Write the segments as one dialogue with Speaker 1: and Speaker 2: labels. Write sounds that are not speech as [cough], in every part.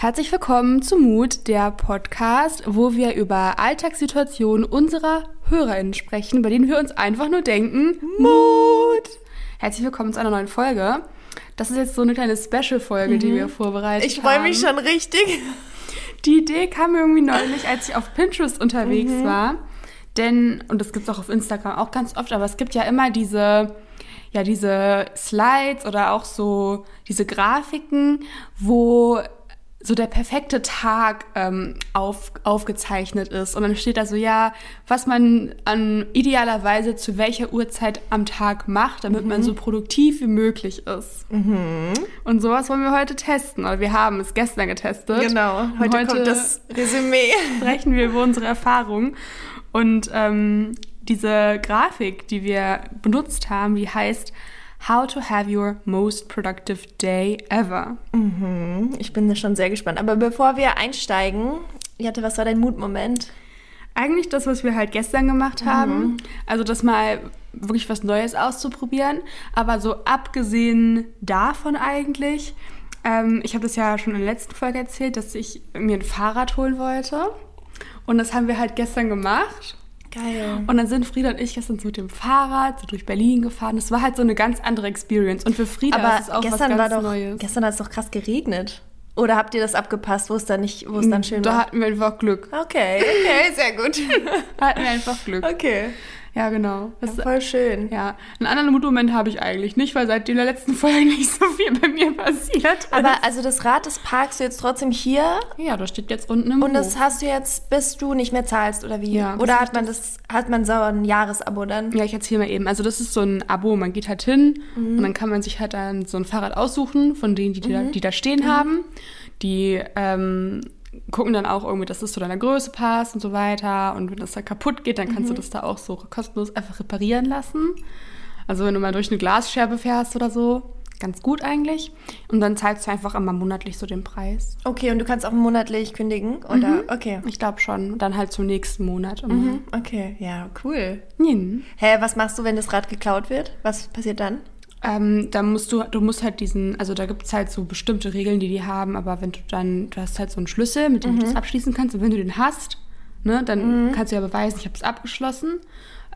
Speaker 1: Herzlich willkommen zu Mut, der Podcast, wo wir über Alltagssituationen unserer HörerInnen sprechen, bei denen wir uns einfach nur denken, Mut! Herzlich willkommen zu einer neuen Folge. Das ist jetzt so eine kleine Special-Folge, die wir vorbereitet
Speaker 2: Ich freue
Speaker 1: haben.
Speaker 2: mich schon richtig.
Speaker 1: Die Idee kam mir irgendwie neulich, als ich auf Pinterest unterwegs war. Denn, und das gibt es auch auf Instagram auch ganz oft, aber es gibt ja immer diese, ja, diese Slides oder auch so diese Grafiken, wo so der perfekte Tag ähm, auf, aufgezeichnet ist. Und dann steht da so, ja, was man an idealerweise zu welcher Uhrzeit am Tag macht, damit man so produktiv wie möglich ist. Und sowas wollen wir heute testen. Oder wir haben es gestern getestet.
Speaker 2: Genau, heute,
Speaker 1: Und
Speaker 2: kommt das Resümee.
Speaker 1: sprechen wir über unsere Erfahrungen. Und ähm, diese Grafik, die wir benutzt haben, die heißt How to have your most productive day ever.
Speaker 2: Ich bin schon sehr gespannt. Aber bevor wir einsteigen, Jette, was war dein Mutmoment?
Speaker 1: Eigentlich das, was wir halt gestern gemacht haben. Also das mal wirklich was Neues auszuprobieren. Aber so abgesehen davon eigentlich, ähm, ich habe das ja schon in der letzten Folge erzählt, dass ich mir ein Fahrrad holen wollte. Und das haben wir halt gestern gemacht.
Speaker 2: Geil.
Speaker 1: Und dann sind Frieda und ich gestern so mit dem Fahrrad so durch Berlin gefahren. Das war halt so eine ganz andere Experience. Und für Frieda
Speaker 2: Aber
Speaker 1: ist es auch
Speaker 2: gestern
Speaker 1: was ganz
Speaker 2: doch,
Speaker 1: Neues.
Speaker 2: gestern hat es doch krass geregnet. Oder habt ihr das abgepasst, wo es dann nicht, wo es dann schön
Speaker 1: da
Speaker 2: war?
Speaker 1: hatten wir einfach Glück.
Speaker 2: Okay, okay, sehr gut. [laughs]
Speaker 1: Da hatten wir einfach Glück.
Speaker 2: Okay.
Speaker 1: Ja, genau. Das,
Speaker 2: Ja, voll schön.
Speaker 1: ja, einen anderen Mutmoment habe ich eigentlich nicht, weil seit der letzten [laughs] Folge nicht so viel bei mir passiert ist.
Speaker 2: Aber also das Rad, das parkst du jetzt trotzdem hier
Speaker 1: ja, das steht jetzt unten im
Speaker 2: und das
Speaker 1: Hof.
Speaker 2: hast du jetzt, bis du nicht mehr zahlst oder wie?
Speaker 1: Ja,
Speaker 2: oder hat man das, hat man so ein Jahresabo dann?
Speaker 1: Ja, ich erzähle mal eben. Also das ist so ein Abo, man geht halt hin
Speaker 2: Mhm.
Speaker 1: und dann kann man sich halt dann so ein Fahrrad aussuchen von denen, die, da, die da stehen
Speaker 2: Mhm.
Speaker 1: haben. Die ähm, gucken dann auch irgendwie, dass es zu deiner Größe passt und so weiter. Und wenn das da kaputt geht, dann kannst
Speaker 2: Mhm.
Speaker 1: du das da auch so kostenlos einfach reparieren lassen. Also wenn du mal durch eine Glasscherbe fährst oder so, ganz gut eigentlich. Und dann zahlst du einfach immer monatlich so den Preis.
Speaker 2: Okay, und du kannst auch monatlich kündigen, oder? Okay.
Speaker 1: Ich glaube schon. Dann halt zum nächsten Monat. immer.
Speaker 2: Mhm. Okay, ja, cool.
Speaker 1: Mhm.
Speaker 2: Hä, was machst du, wenn das Rad geklaut wird? Was passiert dann?
Speaker 1: Ähm, da musst du, du musst halt diesen, also da gibt es halt so bestimmte Regeln, die die haben, aber wenn du dann, du hast halt so einen Schlüssel, mit dem du das abschließen kannst und wenn du den hast, ne, dann kannst du ja beweisen, ich habe es abgeschlossen,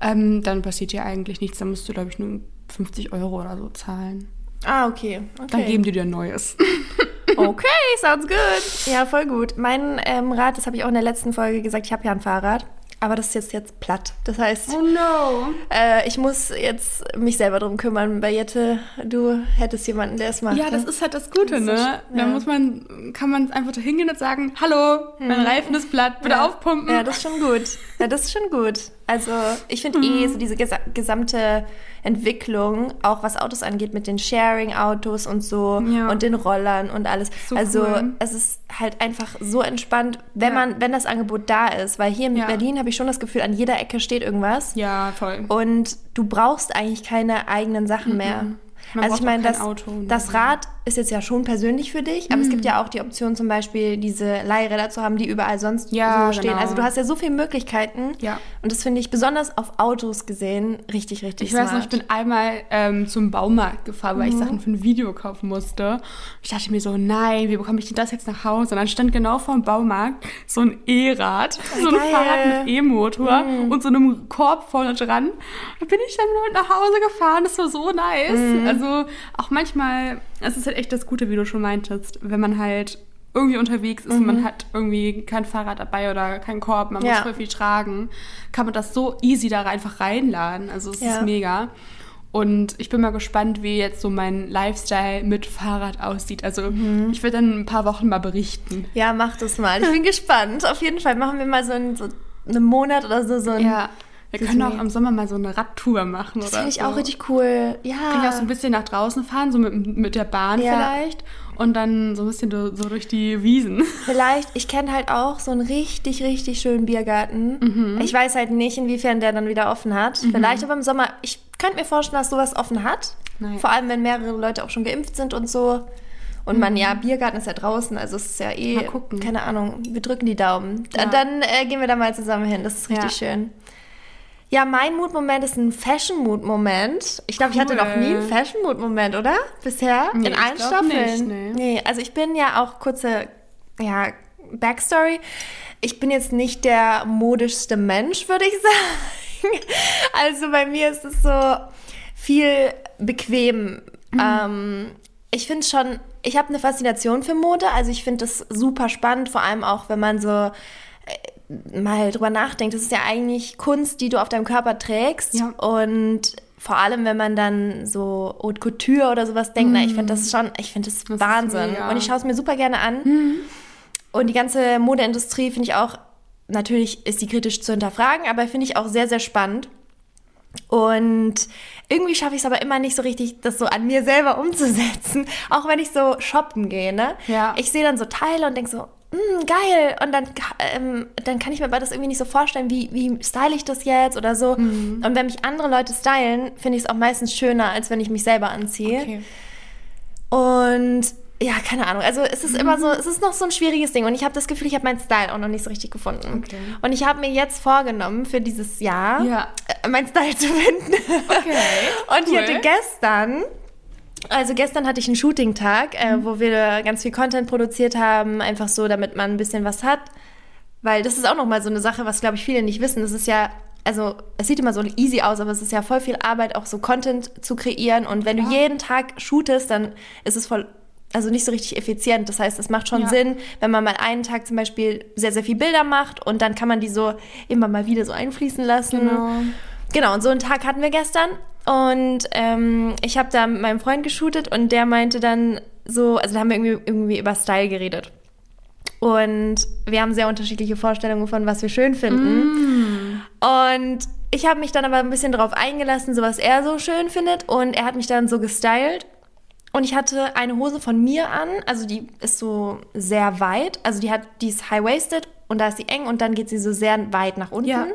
Speaker 1: ähm, dann passiert dir eigentlich nichts, dann musst du, glaube ich, nur 50 Euro oder so zahlen.
Speaker 2: Ah, okay. okay.
Speaker 1: Dann geben die dir ein neues. [laughs] [laughs]
Speaker 2: Okay, sounds good. Ja, voll gut. Mein ähm, Rad, das habe ich auch in der letzten Folge gesagt, ich habe ja ein Fahrrad, aber das ist jetzt, jetzt platt. Das heißt,
Speaker 1: Oh no.
Speaker 2: äh, ich muss jetzt mich selber drum kümmern. Bei Jette, du hättest jemanden, der es macht.
Speaker 1: Ja, das
Speaker 2: ne?
Speaker 1: ist halt das Gute,
Speaker 2: Das
Speaker 1: ne? Da
Speaker 2: ja.
Speaker 1: muss man, kann man einfach da hingehen und sagen, hallo, mein Reifen ist platt, bitte
Speaker 2: ja.
Speaker 1: aufpumpen.
Speaker 2: Ja, das ist schon gut. Ja, das ist schon gut. Also ich finde eh so diese gesa gesamte Entwicklung, auch was Autos angeht, mit den Sharing-Autos und so
Speaker 1: Ja.
Speaker 2: und den Rollern und alles.
Speaker 1: So
Speaker 2: also
Speaker 1: cool.
Speaker 2: es ist halt einfach so entspannt, wenn
Speaker 1: Ja.
Speaker 2: man, wenn das Angebot da ist. Weil hier in
Speaker 1: Ja.
Speaker 2: Berlin habe ich schon das Gefühl, an jeder Ecke steht irgendwas.
Speaker 1: ja, voll.
Speaker 2: Und du brauchst eigentlich keine eigenen Sachen mehr.
Speaker 1: Man
Speaker 2: also ich meine, das,
Speaker 1: Auto,
Speaker 2: das Rad ist jetzt ja schon persönlich für dich, aber es gibt ja auch die Option zum Beispiel diese Leihräder zu haben, die überall sonst
Speaker 1: Ja,
Speaker 2: so stehen.
Speaker 1: genau.
Speaker 2: Also du hast ja so viele Möglichkeiten.
Speaker 1: Ja.
Speaker 2: Und das finde ich besonders auf Autos gesehen richtig, richtig
Speaker 1: Ich weiß noch,
Speaker 2: smart.
Speaker 1: ich bin einmal ähm, zum Baumarkt gefahren,
Speaker 2: Mhm.
Speaker 1: weil ich Sachen für ein Video kaufen musste. Ich dachte mir so, nein, wie bekomme ich denn das jetzt nach Hause? Und dann stand genau vor dem Baumarkt so ein E-Rad, so ein.
Speaker 2: Mhm.
Speaker 1: Fahrrad mit E-Motor und so einem Korb vorne dran. Da bin ich dann mit nach Hause gefahren, das war so nice.
Speaker 2: Mhm.
Speaker 1: Also auch manchmal, es ist halt echt das Gute, wie du schon meintest, wenn man halt irgendwie unterwegs ist und man hat irgendwie kein Fahrrad dabei oder keinen Korb, man
Speaker 2: Mhm. Ja.
Speaker 1: muss voll viel tragen, kann man das so easy da einfach reinladen. Also es
Speaker 2: Ja.
Speaker 1: ist mega. Und ich bin mal gespannt, wie jetzt so mein Lifestyle mit Fahrrad aussieht. Also
Speaker 2: Mhm.
Speaker 1: ich werde dann in ein paar Wochen mal berichten.
Speaker 2: Ja, mach das mal. Ich bin [laughs] gespannt. Auf jeden Fall machen wir mal so, ein, so einen Monat oder so. so ein,
Speaker 1: Ja, wir können auch im Sommer mal so eine Radtour machen
Speaker 2: Das finde ich
Speaker 1: so.
Speaker 2: auch richtig cool. Ja.
Speaker 1: Können ja auch so ein bisschen nach draußen fahren, so mit, mit der Bahn
Speaker 2: Ja.
Speaker 1: vielleicht. Und dann so ein bisschen do- so durch die Wiesen. [laughs]
Speaker 2: Vielleicht, ich kenne halt auch so einen richtig, richtig schönen Biergarten.
Speaker 1: Mhm.
Speaker 2: Ich weiß halt nicht, inwiefern der dann wieder offen hat. Vielleicht aber im Sommer. Ich könnte mir vorstellen, dass sowas offen hat.
Speaker 1: Naja.
Speaker 2: Vor allem, wenn mehrere Leute auch schon geimpft sind und so. Und man, ja, Biergarten ist ja draußen, also es ist ja eh,
Speaker 1: Mhm. Mal gucken.
Speaker 2: keine Ahnung, wir drücken die Daumen.
Speaker 1: Ja.
Speaker 2: Dann äh, gehen wir da mal zusammen hin, das ist richtig
Speaker 1: Ja.
Speaker 2: schön. Ja, mein Mutmoment ist ein Fashion-Mood-Moment. Ich glaube, ich hatte
Speaker 1: Cool.
Speaker 2: noch nie einen Fashion-Mood-Moment, oder? Bisher?
Speaker 1: Nee,
Speaker 2: In allen Staffeln?
Speaker 1: nicht, nee.
Speaker 2: nee, also ich bin ja auch kurze ja, Backstory. Ich bin jetzt nicht der modischste Mensch, würde ich [laughs] sagen. Also bei mir ist es so viel bequem. Mhm. Ähm, ich finde schon, ich habe eine Faszination für Mode. Also ich finde das super spannend, vor allem auch, wenn man so äh, mal drüber nachdenkt. Das ist ja eigentlich Kunst, die du auf deinem Körper trägst. Ja. Und vor allem, wenn man dann so Haute Couture oder sowas denkt, mm. na, ich finde das schon, ich finde das, das Wahnsinn. Und ich schaue es mir super gerne an. Mm. Und die ganze Modeindustrie finde ich auch, natürlich ist die kritisch zu hinterfragen, aber finde ich auch sehr, sehr spannend. Und irgendwie schaffe ich es aber immer nicht so richtig, das so an mir selber umzusetzen. [laughs] Auch wenn ich so shoppen gehe, ne? Ja. Ich sehe dann so Teile und denke so, geil. Und dann, ähm, dann kann ich mir aber das irgendwie nicht so vorstellen, wie, wie style ich das jetzt oder so. Mhm. Und wenn mich andere Leute stylen, finde ich es auch meistens schöner, als wenn ich mich selber anziehe. Okay. Und ja, keine Ahnung. Also es ist mhm. immer so, es ist noch so ein schwieriges Ding und ich habe das Gefühl, ich habe meinen Style auch noch nicht so richtig gefunden. Okay. Und ich habe mir jetzt vorgenommen für dieses Jahr, ja. äh, meinen Style zu finden. Okay. [laughs] und cool. ich hatte gestern also gestern hatte ich einen Shooting-Tag, äh, mhm. wo wir ganz viel Content produziert haben, einfach so, damit man ein bisschen was hat. Weil das ist auch nochmal so eine Sache, was, glaube ich, viele nicht wissen. Es ist ja, also es sieht immer so easy aus, aber es ist ja voll viel Arbeit, auch so Content zu kreieren. Und wenn ja. du jeden Tag shootest, dann ist es voll also nicht so richtig effizient. Das heißt, es macht schon ja. Sinn, wenn man mal einen Tag zum Beispiel sehr, sehr viel Bilder macht und dann kann man die so immer mal wieder so einfließen lassen. Genau. Genau, und so einen Tag hatten wir gestern. Und ähm, ich habe da mit meinem Freund geshootet und der meinte dann so, also da haben wir irgendwie, irgendwie über Style geredet. Und wir haben sehr unterschiedliche Vorstellungen von, was wir schön finden. Mm. Und ich habe mich dann aber ein bisschen darauf eingelassen, so was er so schön findet. Und er hat mich dann so gestylt. Und ich hatte eine Hose von mir an, also die ist so sehr weit, also die hat, die ist high-waisted und da ist sie eng und dann geht sie so sehr weit nach unten. Ja.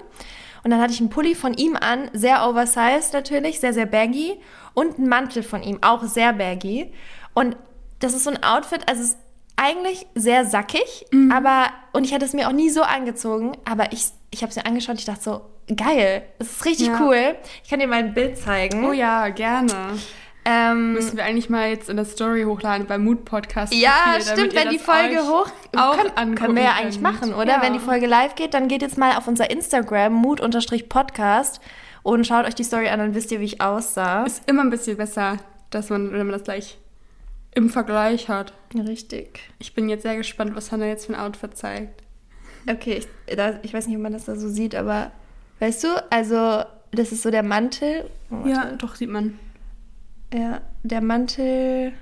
Speaker 2: Und dann hatte ich einen Pulli von ihm an, sehr oversized natürlich, sehr, sehr baggy und einen Mantel von ihm, auch sehr baggy. Und das ist so ein Outfit, also es ist eigentlich sehr sackig, mhm. aber, und ich hatte es mir auch nie so angezogen, aber ich, ich habe es mir angeschaut, ich dachte so, geil, es ist richtig ja. cool. Ich kann dir mal ein Bild zeigen.
Speaker 1: Oh ja, gerne. Ähm, Müssen wir eigentlich mal jetzt in der Story hochladen beim Mood Podcast.
Speaker 2: Ja, Profil, stimmt, wenn die Folge hoch auch können, können wir ja eigentlich machen, oder? Ja. Wenn die Folge live geht, dann geht jetzt mal auf unser Instagram Mood-Podcast und schaut euch die Story an, dann wisst ihr, wie ich aussah.
Speaker 1: Ist immer ein bisschen besser, dass man, wenn man das gleich im Vergleich hat.
Speaker 2: Richtig.
Speaker 1: Ich bin jetzt sehr gespannt, was Hannah jetzt für ein Outfit zeigt.
Speaker 2: Okay, ich, da, ich weiß nicht, ob man das da so sieht, aber weißt du, also das ist so der Mantel.
Speaker 1: Oh, ja, doch, sieht man.
Speaker 2: Ja, der Mantel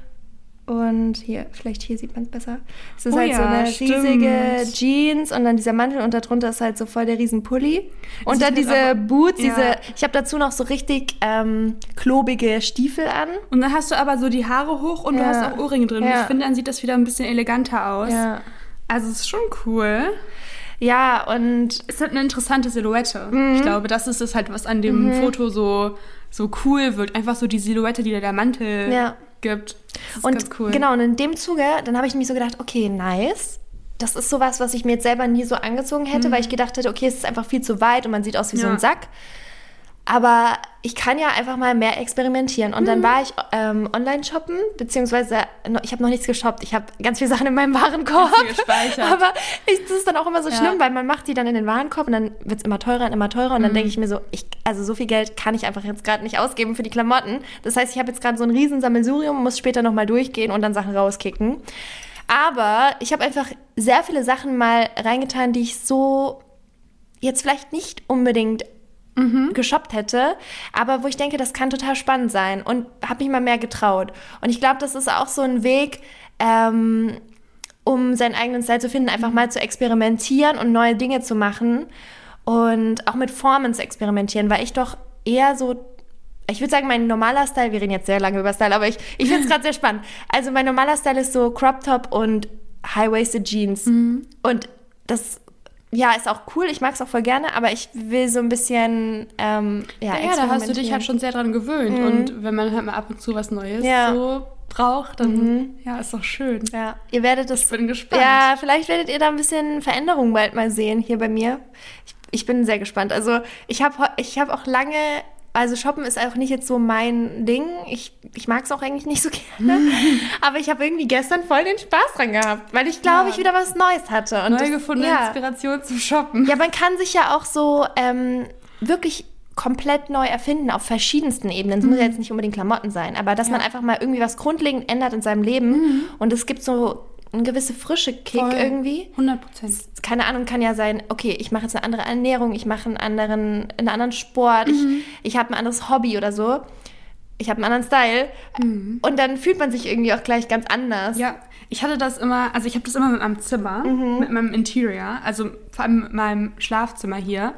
Speaker 2: und hier, vielleicht hier sieht man es besser. Es ist oh halt ja, so eine stimmt. riesige Jeans und dann dieser Mantel und darunter ist halt so voll der riesen Pulli. Und dann diese aber, Boots, ja. diese, ich habe dazu noch so richtig ähm, klobige Stiefel an.
Speaker 1: Und dann hast du aber so die Haare hoch und ja. du hast auch Ohrringe drin. Ich finde, dann sieht das wieder ein bisschen eleganter aus. Ja. Also es ist schon cool.
Speaker 2: Ja, und
Speaker 1: es halt eine interessante Silhouette. Mhm. Ich glaube, das ist es halt, was an dem mhm. Foto so so cool wird. Einfach so die Silhouette, die der Mantel ja. gibt.
Speaker 2: Das und cool. genau, und in dem Zuge, dann habe ich mich so gedacht, okay, nice. Das ist sowas, was ich mir jetzt selber nie so angezogen hätte, mhm. weil ich gedacht hätte, okay, es ist einfach viel zu weit und man sieht aus wie ja. so ein Sack. Aber ich kann ja einfach mal mehr experimentieren. Und mhm. dann war ich ähm, online shoppen, beziehungsweise ich habe noch nichts geshoppt. Ich habe ganz viele Sachen in meinem Warenkorb. [laughs] Aber ich, das ist dann auch immer so ja. schlimm, weil man macht die dann in den Warenkorb und dann wird es immer teurer und immer teurer. Und dann mhm. denke ich mir so, ich, also so viel Geld kann ich einfach jetzt gerade nicht ausgeben für die Klamotten. Das heißt, ich habe jetzt gerade so ein riesen Sammelsurium, muss später nochmal durchgehen und dann Sachen rauskicken. Aber ich habe einfach sehr viele Sachen mal reingetan, die ich so jetzt vielleicht nicht unbedingt mhm. geshoppt hätte, aber wo ich denke, das kann total spannend sein und habe mich mal mehr getraut. Und ich glaube, das ist auch so ein Weg, ähm, um seinen eigenen Style zu finden, einfach mal zu experimentieren und neue Dinge zu machen und auch mit Formen zu experimentieren, weil ich doch eher so ich würde sagen, mein normaler Style, wir reden jetzt sehr lange über Style, aber ich, ich finde es [laughs] gerade sehr spannend. Also mein normaler Style ist so Crop Top und High-Waisted Jeans. Mhm. Und das ja, ist auch cool, ich mag es auch voll gerne, aber ich will so ein bisschen, ähm, ja,
Speaker 1: ja da hast du dich halt schon sehr dran gewöhnt. Mhm. Und wenn man halt mal ab und zu was Neues ja. so braucht, dann mhm. ja, ist doch schön.
Speaker 2: Ja, ihr werdet das.
Speaker 1: Ich bin gespannt.
Speaker 2: Ja, vielleicht werdet ihr da ein bisschen Veränderung bald mal sehen hier bei mir. Ich, ich bin sehr gespannt. Also ich habe ich hab auch lange Also shoppen ist auch nicht jetzt so mein Ding. Ich, ich mag es auch eigentlich nicht so [laughs] gerne. [laughs] Aber ich habe irgendwie gestern voll den Spaß dran gehabt, weil ich glaube,
Speaker 1: Ja.
Speaker 2: ich wieder was Neues hatte. Und
Speaker 1: Neu gefundene
Speaker 2: ja.
Speaker 1: Inspiration zum Shoppen.
Speaker 2: Ja, man kann sich ja auch so ähm, wirklich komplett neu erfinden auf verschiedensten Ebenen. Es muss ja jetzt nicht unbedingt Klamotten sein, aber dass man einfach mal irgendwie was grundlegend ändert in seinem Leben und es gibt so eine gewisse frische Kick
Speaker 1: Voll.
Speaker 2: irgendwie.
Speaker 1: 100 Prozent.
Speaker 2: Keine Ahnung, kann ja sein, okay, ich mache jetzt eine andere Ernährung, ich mache einen anderen, einen anderen Sport, ich, ich habe ein anderes Hobby oder so. Ich habe einen anderen Style. Und dann fühlt man sich irgendwie auch gleich ganz anders.
Speaker 1: Ja, ich hatte das immer, also ich habe das immer mit meinem Zimmer,
Speaker 2: Mhm.
Speaker 1: mit meinem Interior, also vor allem mit meinem Schlafzimmer hier.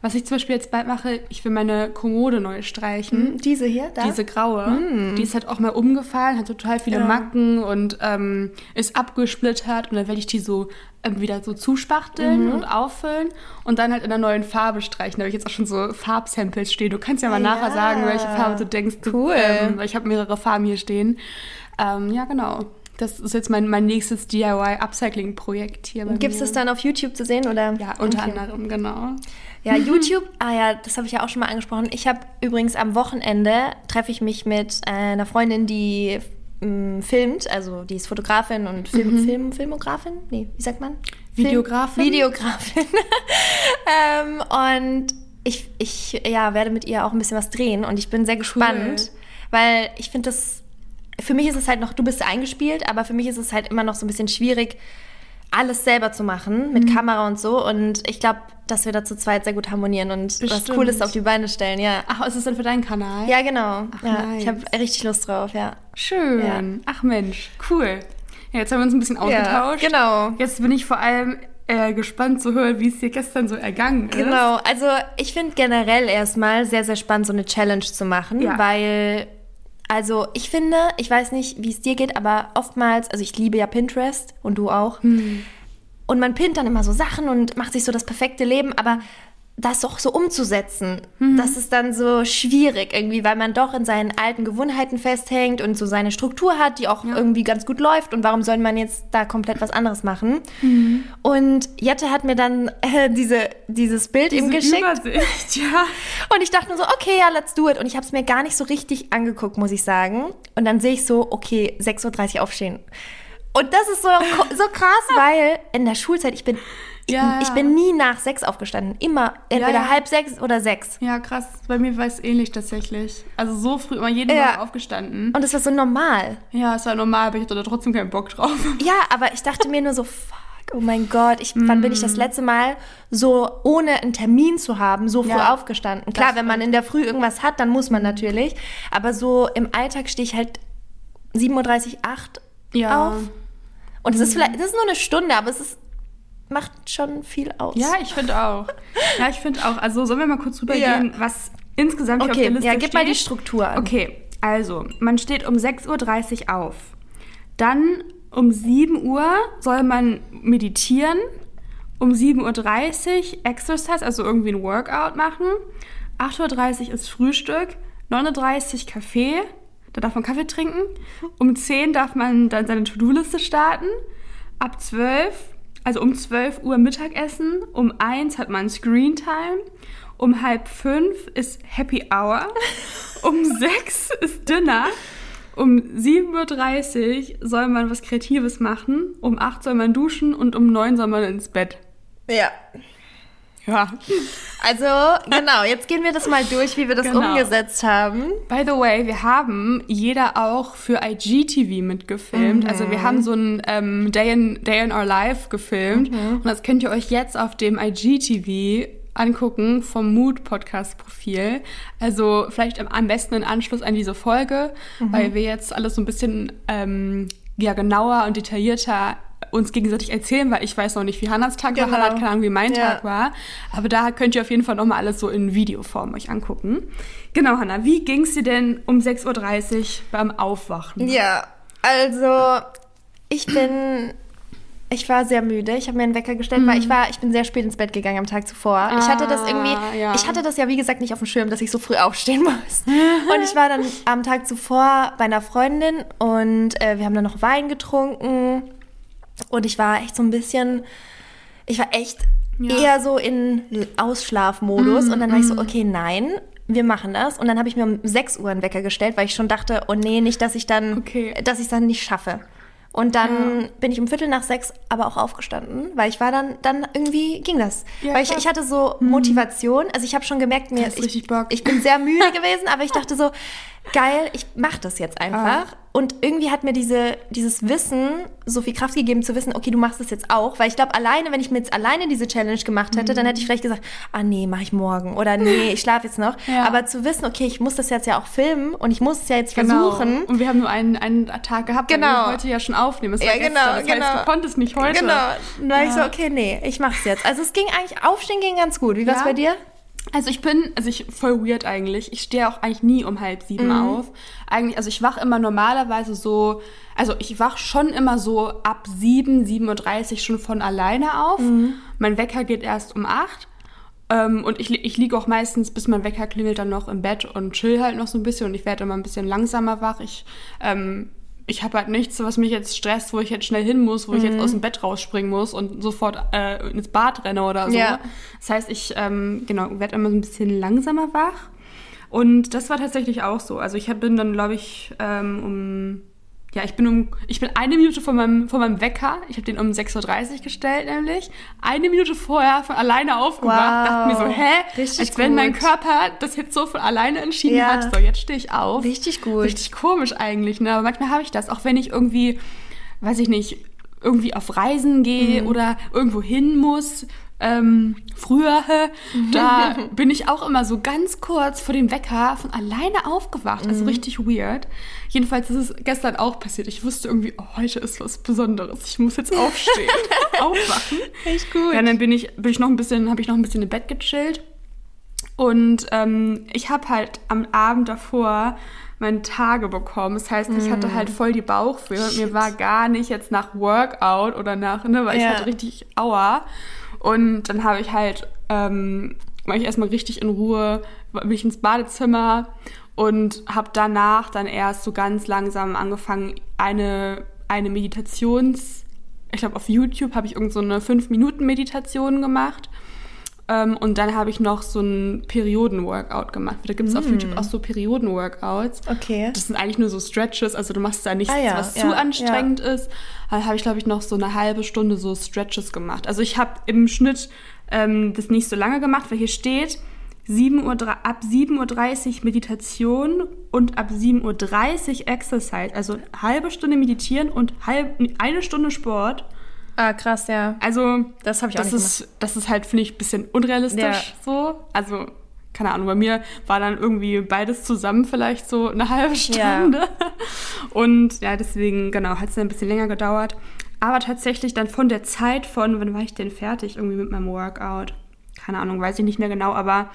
Speaker 1: Was ich zum Beispiel jetzt bald mache, ich will meine Kommode neu streichen.
Speaker 2: Diese hier, da?
Speaker 1: Diese graue, die ist halt auch mal umgefallen, hat total viele
Speaker 2: Ja.
Speaker 1: Macken und ähm, ist abgesplittert und dann werde ich die so ähm, wieder so zuspachteln
Speaker 2: Mhm.
Speaker 1: und auffüllen und dann halt in einer neuen Farbe streichen. Da habe ich jetzt auch schon so Farbsamples stehen. Du kannst ja mal
Speaker 2: Ja.
Speaker 1: nachher sagen, welche Farbe du denkst.
Speaker 2: Cool.
Speaker 1: Ähm, weil ich habe mehrere Farben hier stehen. Ähm, ja, genau. Das ist jetzt mein, mein nächstes DIY-Upcycling-Projekt hier. bei
Speaker 2: Gibt es das dann auf YouTube zu sehen? Oder?
Speaker 1: Ja, unter
Speaker 2: Okay.
Speaker 1: anderem, genau.
Speaker 2: Ja, YouTube, ah ja, das habe ich ja auch schon mal angesprochen. Ich habe übrigens am Wochenende treffe ich mich mit äh, einer Freundin, die ähm, filmt, also die ist Fotografin und Film, Film, Filmografin? Nee, wie sagt man? Film-
Speaker 1: Videografin?
Speaker 2: Videografin. [laughs] ähm, und ich, ich ja, werde mit ihr auch ein bisschen was drehen und ich bin sehr gespannt, weil ich finde das, für mich ist es halt noch, du bist eingespielt, aber für mich ist es halt immer noch so ein bisschen schwierig, alles selber zu machen
Speaker 1: Mhm.
Speaker 2: mit Kamera und so. Und ich glaube, dass wir da zu zweit sehr gut harmonieren und was
Speaker 1: Bestimmt.
Speaker 2: Cooles auf die Beine stellen, ja.
Speaker 1: Ach, ist das denn für deinen Kanal?
Speaker 2: Ja, genau.
Speaker 1: Ach,
Speaker 2: ja,
Speaker 1: nice.
Speaker 2: Ich habe richtig Lust drauf, ja.
Speaker 1: Schön.
Speaker 2: Ja.
Speaker 1: Ach Mensch, cool. Ja, jetzt haben wir uns ein bisschen ausgetauscht.
Speaker 2: genau.
Speaker 1: Jetzt bin ich vor allem äh, gespannt zu hören, wie es dir gestern so ergangen ist.
Speaker 2: Genau, also ich finde generell erstmal sehr, sehr spannend, so eine Challenge zu machen,
Speaker 1: Ja.
Speaker 2: weil, also ich finde, ich weiß nicht, wie es dir geht, aber oftmals, also ich liebe ja Pinterest und du auch. Und man pinnt dann immer so Sachen und macht sich so das perfekte Leben, aber das auch so umzusetzen, das ist dann so schwierig irgendwie, weil man doch in seinen alten Gewohnheiten festhängt und so seine Struktur hat, die auch irgendwie ganz gut läuft. Und warum soll man jetzt da komplett was anderes machen? Und Jette hat mir dann äh, diese, dieses Bild
Speaker 1: Diese
Speaker 2: ihm geschickt.
Speaker 1: Übersicht, [laughs] ja.
Speaker 2: Und ich dachte nur so, okay, ja, let's do it. Und ich habe es mir gar nicht so richtig angeguckt, muss ich sagen. Und dann sehe ich so, okay, 6.30 Uhr aufstehen. Und das ist so, so krass, [laughs] weil in der Schulzeit, ich bin,
Speaker 1: Ja,
Speaker 2: ich
Speaker 1: ja.
Speaker 2: bin nie nach sechs aufgestanden. Immer entweder
Speaker 1: ja.
Speaker 2: halb sechs oder sechs.
Speaker 1: Ja, krass. Bei mir war es ähnlich tatsächlich. Also so früh immer jeden
Speaker 2: Ja.
Speaker 1: Morgen aufgestanden.
Speaker 2: Und das war so normal.
Speaker 1: Ja, es war normal, aber ich hatte da trotzdem keinen Bock drauf. [laughs]
Speaker 2: Ja, aber ich dachte mir nur so, fuck, oh mein Gott, ich, wann bin ich das letzte Mal so, ohne einen Termin zu haben, so früh
Speaker 1: Ja,
Speaker 2: aufgestanden? Klar, wenn man in der Früh irgendwas hat, dann muss man natürlich. Aber so im Alltag stehe ich halt 7.30 Uhr, 8
Speaker 1: Ja.
Speaker 2: auf. Und es ist vielleicht, das ist nur eine Stunde, aber es ist, macht schon viel aus.
Speaker 1: Ja, ich finde auch. Ja, ich finde auch. Also sollen wir mal kurz rübergehen, was insgesamt hier auf
Speaker 2: Okay,
Speaker 1: der Liste
Speaker 2: ja, gib
Speaker 1: steht?
Speaker 2: mal die Struktur an.
Speaker 1: Okay, also, man steht um 6.30 Uhr auf. Dann um 7 Uhr soll man meditieren. Um 7.30 Uhr Exercise, also irgendwie ein Workout machen. 8.30 Uhr ist Frühstück. 9.30 Uhr Kaffee. Da darf man Kaffee trinken. Um 10 darf man dann seine To-Do-Liste starten. Ab 12, also um 12 Uhr Mittagessen. Um 1 hat man Screen Time. Um halb 5 ist Happy Hour. [laughs] Um 6 ist Dinner. Um 7.30 Uhr soll man was Kreatives machen. Um 8 soll man duschen und um 9 soll man ins Bett.
Speaker 2: Ja.
Speaker 1: Ja.
Speaker 2: Also, genau, jetzt gehen wir das mal durch, wie wir das
Speaker 1: Genau.
Speaker 2: umgesetzt haben.
Speaker 1: By the way, wir haben jeder auch für IGTV mitgefilmt. Also wir haben so ein ähm, Day, in, Day in Our Life gefilmt. Und das könnt ihr euch jetzt auf dem IGTV angucken vom Mood Podcast Profil. Also vielleicht am, besten in Anschluss an diese Folge, weil wir jetzt alles so ein bisschen ähm, ja, genauer und detaillierter uns gegenseitig erzählen, weil ich weiß noch nicht, wie Hannas Tag war,
Speaker 2: Genau.
Speaker 1: Hannah hat keine Ahnung, wie mein
Speaker 2: Ja.
Speaker 1: Tag war. Aber da könnt ihr auf jeden Fall nochmal alles so in Videoform euch angucken. Genau, Hannah, wie ging es dir denn um 6.30 Uhr beim Aufwachen?
Speaker 2: Ja, also ich bin, ich war sehr müde. Ich habe mir einen Wecker gestellt, weil ich war, ich bin sehr spät ins Bett gegangen am Tag zuvor. ich hatte das
Speaker 1: Ah,
Speaker 2: irgendwie,
Speaker 1: ja.
Speaker 2: ich hatte das ja wie gesagt nicht auf dem Schirm, dass ich so früh aufstehen [laughs] muss. [laughs] und ich war dann am Tag zuvor bei einer Freundin und äh, wir haben dann noch Wein getrunken und ich war echt so ein bisschen, ich war echt
Speaker 1: Ja.
Speaker 2: eher so in Ausschlafmodus und dann war ich so, okay, nein. wir machen das. Und dann habe ich mir um 6 Uhr einen Wecker gestellt, weil ich schon dachte, oh nee, nicht, dass ich dann,
Speaker 1: Okay.
Speaker 2: dass ich es dann nicht schaffe. Und dann bin ich um Viertel nach sechs aber auch aufgestanden, weil ich war dann, dann irgendwie ging das.
Speaker 1: Ja,
Speaker 2: weil ich, ich hatte so Motivation. Also ich habe schon gemerkt, mir, ich, ich bin sehr müde [laughs] gewesen, aber ich dachte so, geil, ich mache das jetzt einfach.
Speaker 1: Ah.
Speaker 2: Und irgendwie hat mir diese, dieses Wissen so viel Kraft gegeben zu wissen, okay, du machst das jetzt auch. Weil ich glaube, alleine, wenn ich mir jetzt alleine diese Challenge gemacht hätte, dann hätte ich vielleicht gesagt, ah nee, mache ich morgen. Oder nee, [laughs] ich schlafe jetzt noch.
Speaker 1: Ja.
Speaker 2: Aber zu wissen, okay, ich muss das jetzt ja auch filmen und ich muss es ja jetzt
Speaker 1: Genau.
Speaker 2: versuchen.
Speaker 1: Und wir haben nur einen, einen Tag gehabt,
Speaker 2: Genau.
Speaker 1: wir heute ja schon aufnehmen. Es
Speaker 2: Ja,
Speaker 1: war
Speaker 2: genau,
Speaker 1: gestern. Das
Speaker 2: genau.
Speaker 1: heißt, du konntest nicht heute.
Speaker 2: Genau. Dann war ich so,
Speaker 1: Ja.
Speaker 2: okay, nee, ich mach's jetzt. Also es ging eigentlich, Aufstehen ging ganz gut. Wie war's
Speaker 1: Ja.
Speaker 2: bei dir?
Speaker 1: Also ich bin, also ich voll weird eigentlich. Ich stehe auch eigentlich nie um halb sieben
Speaker 2: Mhm.
Speaker 1: auf. Eigentlich, also ich wach immer normalerweise so, also ich wach schon immer so ab sieben, 7.30 Uhr schon von alleine auf.
Speaker 2: Mhm.
Speaker 1: Mein Wecker geht erst um acht. Ähm, und ich, ich liege auch meistens, bis mein Wecker klingelt, dann noch im Bett und chill halt noch so ein bisschen. Und ich werde immer ein bisschen langsamer wach. Ich, ähm, ich habe halt nichts, was mich jetzt stresst, wo ich jetzt schnell hin muss, wo ich
Speaker 2: Mhm.
Speaker 1: jetzt aus dem Bett rausspringen muss und sofort äh, ins Bad renne oder so.
Speaker 2: Ja.
Speaker 1: Das heißt, ich ähm, genau, werde immer so ein bisschen langsamer wach. Und das war tatsächlich auch so. Also ich hab, bin dann, glaube ich, ähm, um. Ja, ich bin um. Ich bin eine Minute von meinem, von meinem Wecker. Ich habe den um 6.30 Uhr gestellt, nämlich. Eine Minute vorher von alleine aufgewacht.
Speaker 2: Wow.
Speaker 1: Dachte mir so, hä?
Speaker 2: Richtig
Speaker 1: Als wenn mein. Körper das jetzt so von alleine entschieden
Speaker 2: Ja.
Speaker 1: hat. So, jetzt stehe ich auf.
Speaker 2: Richtig gut.
Speaker 1: Richtig komisch eigentlich, ne? Aber manchmal habe ich das, auch wenn ich irgendwie, weiß ich nicht, irgendwie auf Reisen gehe
Speaker 2: Mhm.
Speaker 1: oder irgendwo hin muss. Ähm, früher, [laughs] da [laughs] bin ich auch immer so ganz kurz vor dem Wecker von alleine aufgewacht. Also
Speaker 2: Mhm.
Speaker 1: richtig weird. Jedenfalls ist es gestern auch passiert. Ich wusste irgendwie, oh, heute ist was Besonderes. Ich muss jetzt aufstehen, [laughs] aufwachen.
Speaker 2: Echt gut.
Speaker 1: Ja, dann bin ich, bin ich noch ein bisschen, habe ich noch ein bisschen im Bett gechillt. Und ähm, ich habe halt am Abend davor meine Tage bekommen. Das heißt, ich hatte halt voll die Bauchweh. und Mir war gar nicht jetzt nach Workout oder nach, ne, weil ich
Speaker 2: Ja.
Speaker 1: hatte richtig Aua. Und dann habe ich halt, ähm, war ich erstmal richtig in Ruhe, bin ich ins Badezimmer und habe danach dann erst so ganz langsam angefangen, eine, eine Meditations, ich glaube auf YouTube habe ich irgend so eine 5-Minuten-Meditation gemacht. Ähm, und dann habe ich noch so ein Perioden-Workout gemacht. Da gibt es auf YouTube auch so Perioden-Workouts.
Speaker 2: Okay.
Speaker 1: Das sind eigentlich nur so Stretches, also du machst da nichts,
Speaker 2: Ah ja,
Speaker 1: was
Speaker 2: ja,
Speaker 1: zu anstrengend ist. Da habe ich, glaube ich, noch so eine halbe Stunde so Stretches gemacht. Also ich habe im Schnitt ähm, das nicht so lange gemacht, weil hier steht 7 Uhr, ab 7.30 Uhr Meditation und ab 7.30 Uhr Exercise. Also halbe Stunde meditieren und halb, eine Stunde Sport.
Speaker 2: Ah, krass, ja.
Speaker 1: Also
Speaker 2: Das habe ich auch
Speaker 1: das
Speaker 2: nicht
Speaker 1: ist, das ist halt, finde ich, ein bisschen unrealistisch
Speaker 2: Ja.
Speaker 1: so. Also, keine Ahnung, bei mir war dann irgendwie beides zusammen vielleicht so eine halbe
Speaker 2: Ja.
Speaker 1: Stunde. Und ja, deswegen, genau, hat es dann ein bisschen länger gedauert. Aber tatsächlich dann von der Zeit von, wann war ich denn fertig irgendwie mit meinem Workout? Keine Ahnung, weiß ich nicht mehr genau, aber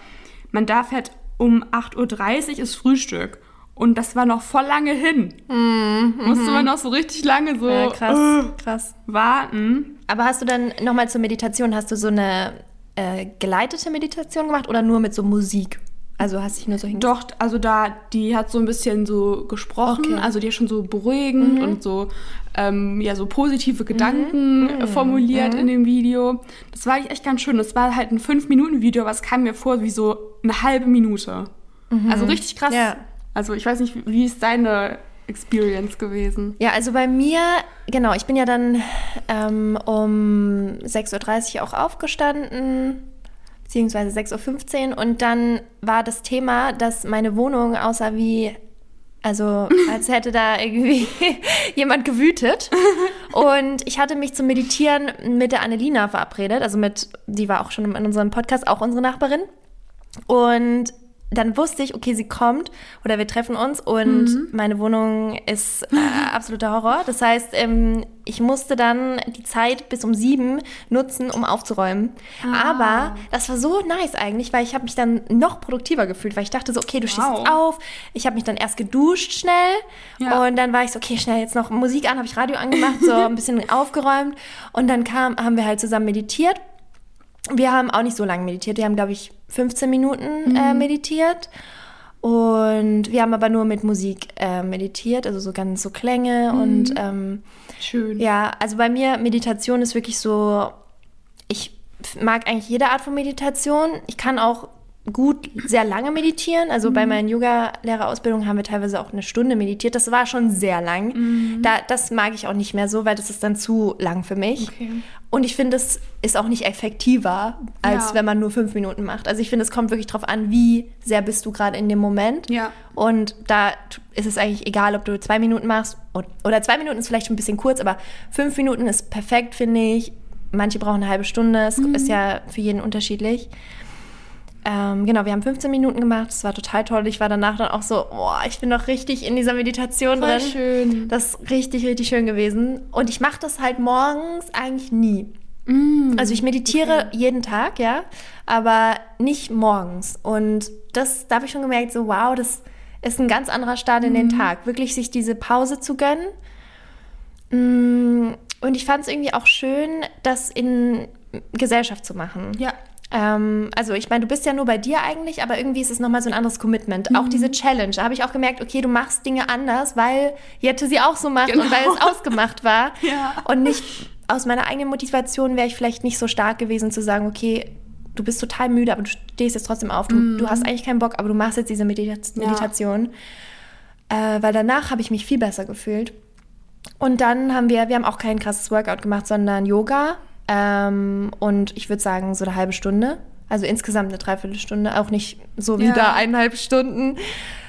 Speaker 1: man darf halt um 8.30 Uhr ist Frühstück. Und das war noch voll lange hin. Musste man noch so richtig lange so
Speaker 2: Mhm, Ja, krass,
Speaker 1: äh,
Speaker 2: krass.
Speaker 1: warten.
Speaker 2: Aber hast du dann nochmal zur Meditation, hast du so eine äh, geleitete Meditation gemacht oder nur mit so Musik? Also hast dich nur so hingesetzt?
Speaker 1: Doch, also da, die hat so ein bisschen so gesprochen,
Speaker 2: Okay. Mhm.
Speaker 1: also die hat schon so beruhigend und so, ähm, ja, so positive Gedanken äh, formuliert in dem Video. Das war echt ganz schön. Das war halt ein 5-Minuten-Video, aber es kam mir vor wie so eine halbe Minute. Also richtig krass.
Speaker 2: Mhm. Ja.
Speaker 1: Also ich weiß nicht, wie- ist deine Experience gewesen?
Speaker 2: Ja, also bei mir, genau, ich bin ja dann ähm, um 6.30 Uhr auch aufgestanden, beziehungsweise 6.15 Uhr und dann war das Thema, dass meine Wohnung aussah wie, also [laughs] als hätte da irgendwie [laughs] jemand gewütet. Und ich hatte mich zum Meditieren mit der Annelina verabredet, also mit, die war auch schon in unserem Podcast, auch unsere Nachbarin. Und dann wusste ich, okay, sie kommt oder wir treffen uns und meine Wohnung ist äh, [laughs] absoluter Horror. Das heißt, ähm, ich musste dann die Zeit bis um sieben nutzen, um aufzuräumen. Aber das war so nice eigentlich, weil ich habe mich dann noch produktiver gefühlt, weil ich dachte so, okay, du stehst
Speaker 1: Wow.
Speaker 2: jetzt auf. Ich habe mich dann erst geduscht schnell
Speaker 1: Ja.
Speaker 2: und dann war ich so, okay, schnell jetzt noch Musik an, habe ich Radio angemacht, so [laughs] ein bisschen aufgeräumt und dann kam, haben wir halt zusammen meditiert. Wir haben auch nicht so lange meditiert. Wir haben, glaube ich, 15 Minuten äh, meditiert. Und wir haben aber nur mit Musik äh, meditiert, also so ganz so Klänge. Und ähm,
Speaker 1: Schön.
Speaker 2: ja, also bei mir, Meditation ist wirklich so, ich mag eigentlich jede Art von Meditation. Ich kann auch gut sehr lange meditieren. Also bei meinen Yoga-Lehrerausbildungen haben wir teilweise auch eine Stunde meditiert. Das war schon sehr lang. Da, das mag ich auch nicht mehr so, weil das ist dann zu lang für mich.
Speaker 1: Okay.
Speaker 2: Und ich finde, es ist auch nicht effektiver, als
Speaker 1: Ja.
Speaker 2: wenn man nur fünf Minuten macht. Also ich finde, es kommt wirklich drauf an, wie sehr bist du gerade in dem Moment.
Speaker 1: Ja.
Speaker 2: Und da ist es eigentlich egal, ob du zwei Minuten machst oder zwei Minuten ist vielleicht ein bisschen kurz, aber fünf Minuten ist perfekt, finde ich. Manche brauchen eine halbe Stunde, es
Speaker 1: Mhm.
Speaker 2: ist ja für jeden unterschiedlich. Ähm, genau, wir haben 15 Minuten gemacht, das war total toll. Ich war danach dann auch so, boah, ich bin noch richtig in dieser Meditation
Speaker 1: Voll
Speaker 2: drin.
Speaker 1: schön.
Speaker 2: Das ist richtig, richtig schön gewesen. Und ich mache das halt morgens eigentlich nie.
Speaker 1: Mm.
Speaker 2: Also ich meditiere jeden Tag, ja, aber nicht morgens. Und das, da habe ich schon gemerkt, so wow, das ist ein ganz anderer Start in den Tag. Wirklich sich diese Pause zu gönnen. Mm, Und ich fand es irgendwie auch schön, das in Gesellschaft zu machen.
Speaker 1: Ja.
Speaker 2: Ähm, also ich meine, du bist ja nur bei dir eigentlich, aber irgendwie ist es nochmal so ein anderes Commitment. Auch diese Challenge, da habe ich auch gemerkt, okay, du machst Dinge anders, weil Jette sie auch so macht und weil es ausgemacht war. [laughs]
Speaker 1: Ja.
Speaker 2: Und nicht aus meiner eigenen Motivation wäre ich vielleicht nicht so stark gewesen zu sagen, okay, du bist total müde, aber du stehst jetzt trotzdem auf. Du, du hast eigentlich keinen Bock, aber du machst jetzt diese Medita
Speaker 1: Ja.
Speaker 2: Meditation. Äh, weil danach habe ich mich viel besser gefühlt. Und dann haben wir, wir haben auch kein krasses Workout gemacht, sondern Yoga. Ähm, und ich würde sagen, so eine halbe Stunde. Also insgesamt eine Dreiviertelstunde, auch nicht so
Speaker 1: Ja.
Speaker 2: wieder eineinhalb Stunden.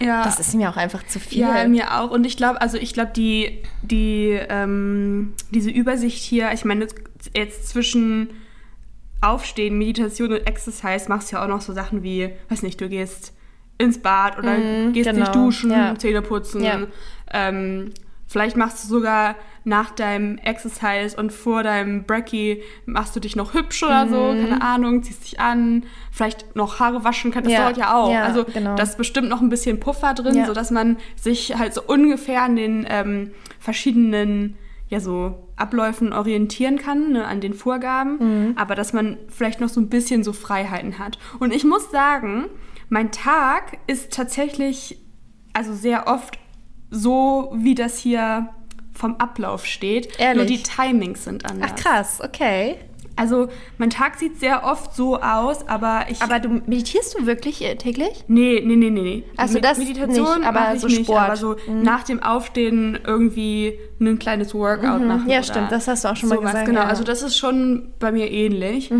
Speaker 1: Ja.
Speaker 2: Das ist mir auch einfach zu viel.
Speaker 1: Ja, mir auch. Und ich glaube, also ich glaube, die, die, ähm, diese Übersicht hier, ich meine, jetzt zwischen Aufstehen, Meditation und Exercise machst du ja auch noch so Sachen wie, weiß nicht, du gehst ins Bad oder
Speaker 2: Mhm,
Speaker 1: gehst
Speaker 2: genau,
Speaker 1: dich duschen,
Speaker 2: ja.
Speaker 1: Zähne putzen.
Speaker 2: Ja.
Speaker 1: Ähm, vielleicht machst du sogar nach deinem Exercise und vor deinem Brekkie machst du dich noch hübsch oder so, keine Ahnung, ziehst dich an, vielleicht noch Haare waschen kann, das
Speaker 2: Mhm. Ja,
Speaker 1: dauert ja auch.
Speaker 2: ja,
Speaker 1: also
Speaker 2: genau.
Speaker 1: das ist bestimmt noch ein bisschen Puffer drin,
Speaker 2: Ja.
Speaker 1: sodass man sich halt so ungefähr an den ähm, verschiedenen ja so Abläufen orientieren kann, ne, an den Vorgaben,
Speaker 2: Mhm.
Speaker 1: aber dass man vielleicht noch so ein bisschen so Freiheiten hat. Und ich muss sagen, mein Tag ist tatsächlich also sehr oft so, wie das hier vom Ablauf steht.
Speaker 2: Ehrlich?
Speaker 1: Nur die Timings sind anders.
Speaker 2: Ach krass, okay.
Speaker 1: Also mein Tag sieht sehr oft so aus, aber ich
Speaker 2: Aber du meditierst du wirklich äh, täglich?
Speaker 1: Nee, nee, nee, nee, nee.
Speaker 2: Ach so,
Speaker 1: Med-
Speaker 2: das
Speaker 1: Meditation
Speaker 2: nicht, aber so
Speaker 1: nicht,
Speaker 2: Sport.
Speaker 1: aber so nach dem Aufstehen irgendwie ein kleines Workout machen.
Speaker 2: Mhm. Ja,
Speaker 1: oder
Speaker 2: stimmt, das hast du auch schon mal gesagt,
Speaker 1: Genau,
Speaker 2: ja. Mhm.
Speaker 1: also das ist schon bei mir ähnlich.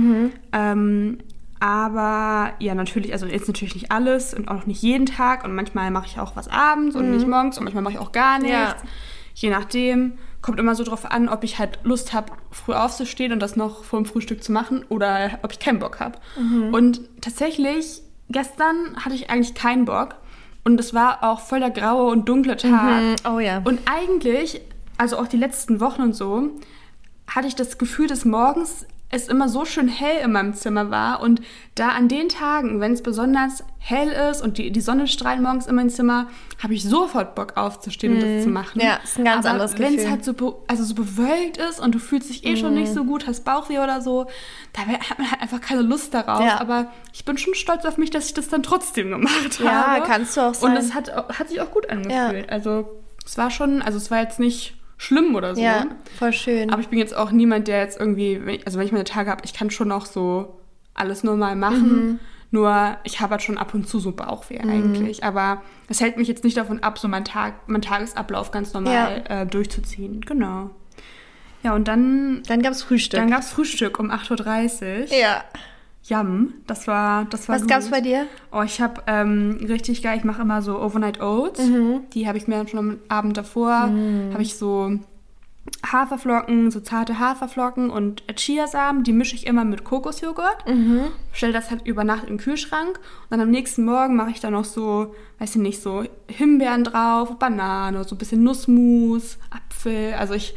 Speaker 1: Ähm, aber ja, natürlich, also jetzt natürlich nicht alles und auch nicht jeden Tag und manchmal mache ich auch was abends und nicht morgens und manchmal mache ich auch gar nichts.
Speaker 2: Mhm. Ja.
Speaker 1: Je nachdem. Kommt immer so drauf an, ob ich halt Lust habe, früh aufzustehen und das noch vor dem Frühstück zu machen oder ob ich keinen Bock habe.
Speaker 2: Mhm.
Speaker 1: Und tatsächlich, gestern hatte ich eigentlich keinen Bock. Und es war auch voll der graue und dunkle Tag.
Speaker 2: Oh ja.
Speaker 1: Und eigentlich, also auch die letzten Wochen und so, hatte ich das Gefühl, dass morgens es immer so schön hell in meinem Zimmer war. Und da an den Tagen, wenn es besonders hell ist und die, die Sonne strahlt morgens in mein Zimmer, habe ich sofort Bock aufzustehen und das zu machen.
Speaker 2: Ja, ist ein ganz
Speaker 1: Aber
Speaker 2: anderes
Speaker 1: Wenn es
Speaker 2: Gefühl.
Speaker 1: halt so, be also so bewölkt ist und du fühlst dich eh schon nicht so gut, hast Bauchweh oder so, da hat man halt einfach keine Lust darauf.
Speaker 2: Ja.
Speaker 1: Aber ich bin schon stolz auf mich, dass ich das dann trotzdem gemacht
Speaker 2: Ja,
Speaker 1: habe.
Speaker 2: kannst du auch sein.
Speaker 1: Und es hat, hat sich auch gut angefühlt. Also es war schon, also es war jetzt nicht schlimm oder so.
Speaker 2: ja, voll schön.
Speaker 1: Aber ich bin jetzt auch niemand, der jetzt irgendwie, wenn ich- also wenn ich meine Tage habe, ich kann schon auch so alles normal machen.
Speaker 2: Mhm.
Speaker 1: Nur ich habe halt schon ab und zu so Bauchweh eigentlich. Aber es hält mich jetzt nicht davon ab, so meinen Tag, meinen Tagesablauf ganz normal äh, durchzuziehen. Genau. Ja, und dann,
Speaker 2: dann gab's Frühstück.
Speaker 1: dann gab es Frühstück um 8.30 Uhr.
Speaker 2: ja.
Speaker 1: Yum. Das war, das war
Speaker 2: Was
Speaker 1: gut.
Speaker 2: gab's bei dir?
Speaker 1: Oh, ich habe ähm, richtig geil, ich mache immer so Overnight Oats.
Speaker 2: Mhm.
Speaker 1: Die habe ich mir dann schon am Abend davor, habe ich so Haferflocken, so zarte Haferflocken und Chiasamen, die mische ich immer mit Kokosjoghurt.
Speaker 2: Mhm.
Speaker 1: Stelle das halt über Nacht im Kühlschrank und dann am nächsten Morgen mache ich da noch so, weiß ich nicht, so Himbeeren drauf, Banane, so ein bisschen Nussmus, Apfel. Also ich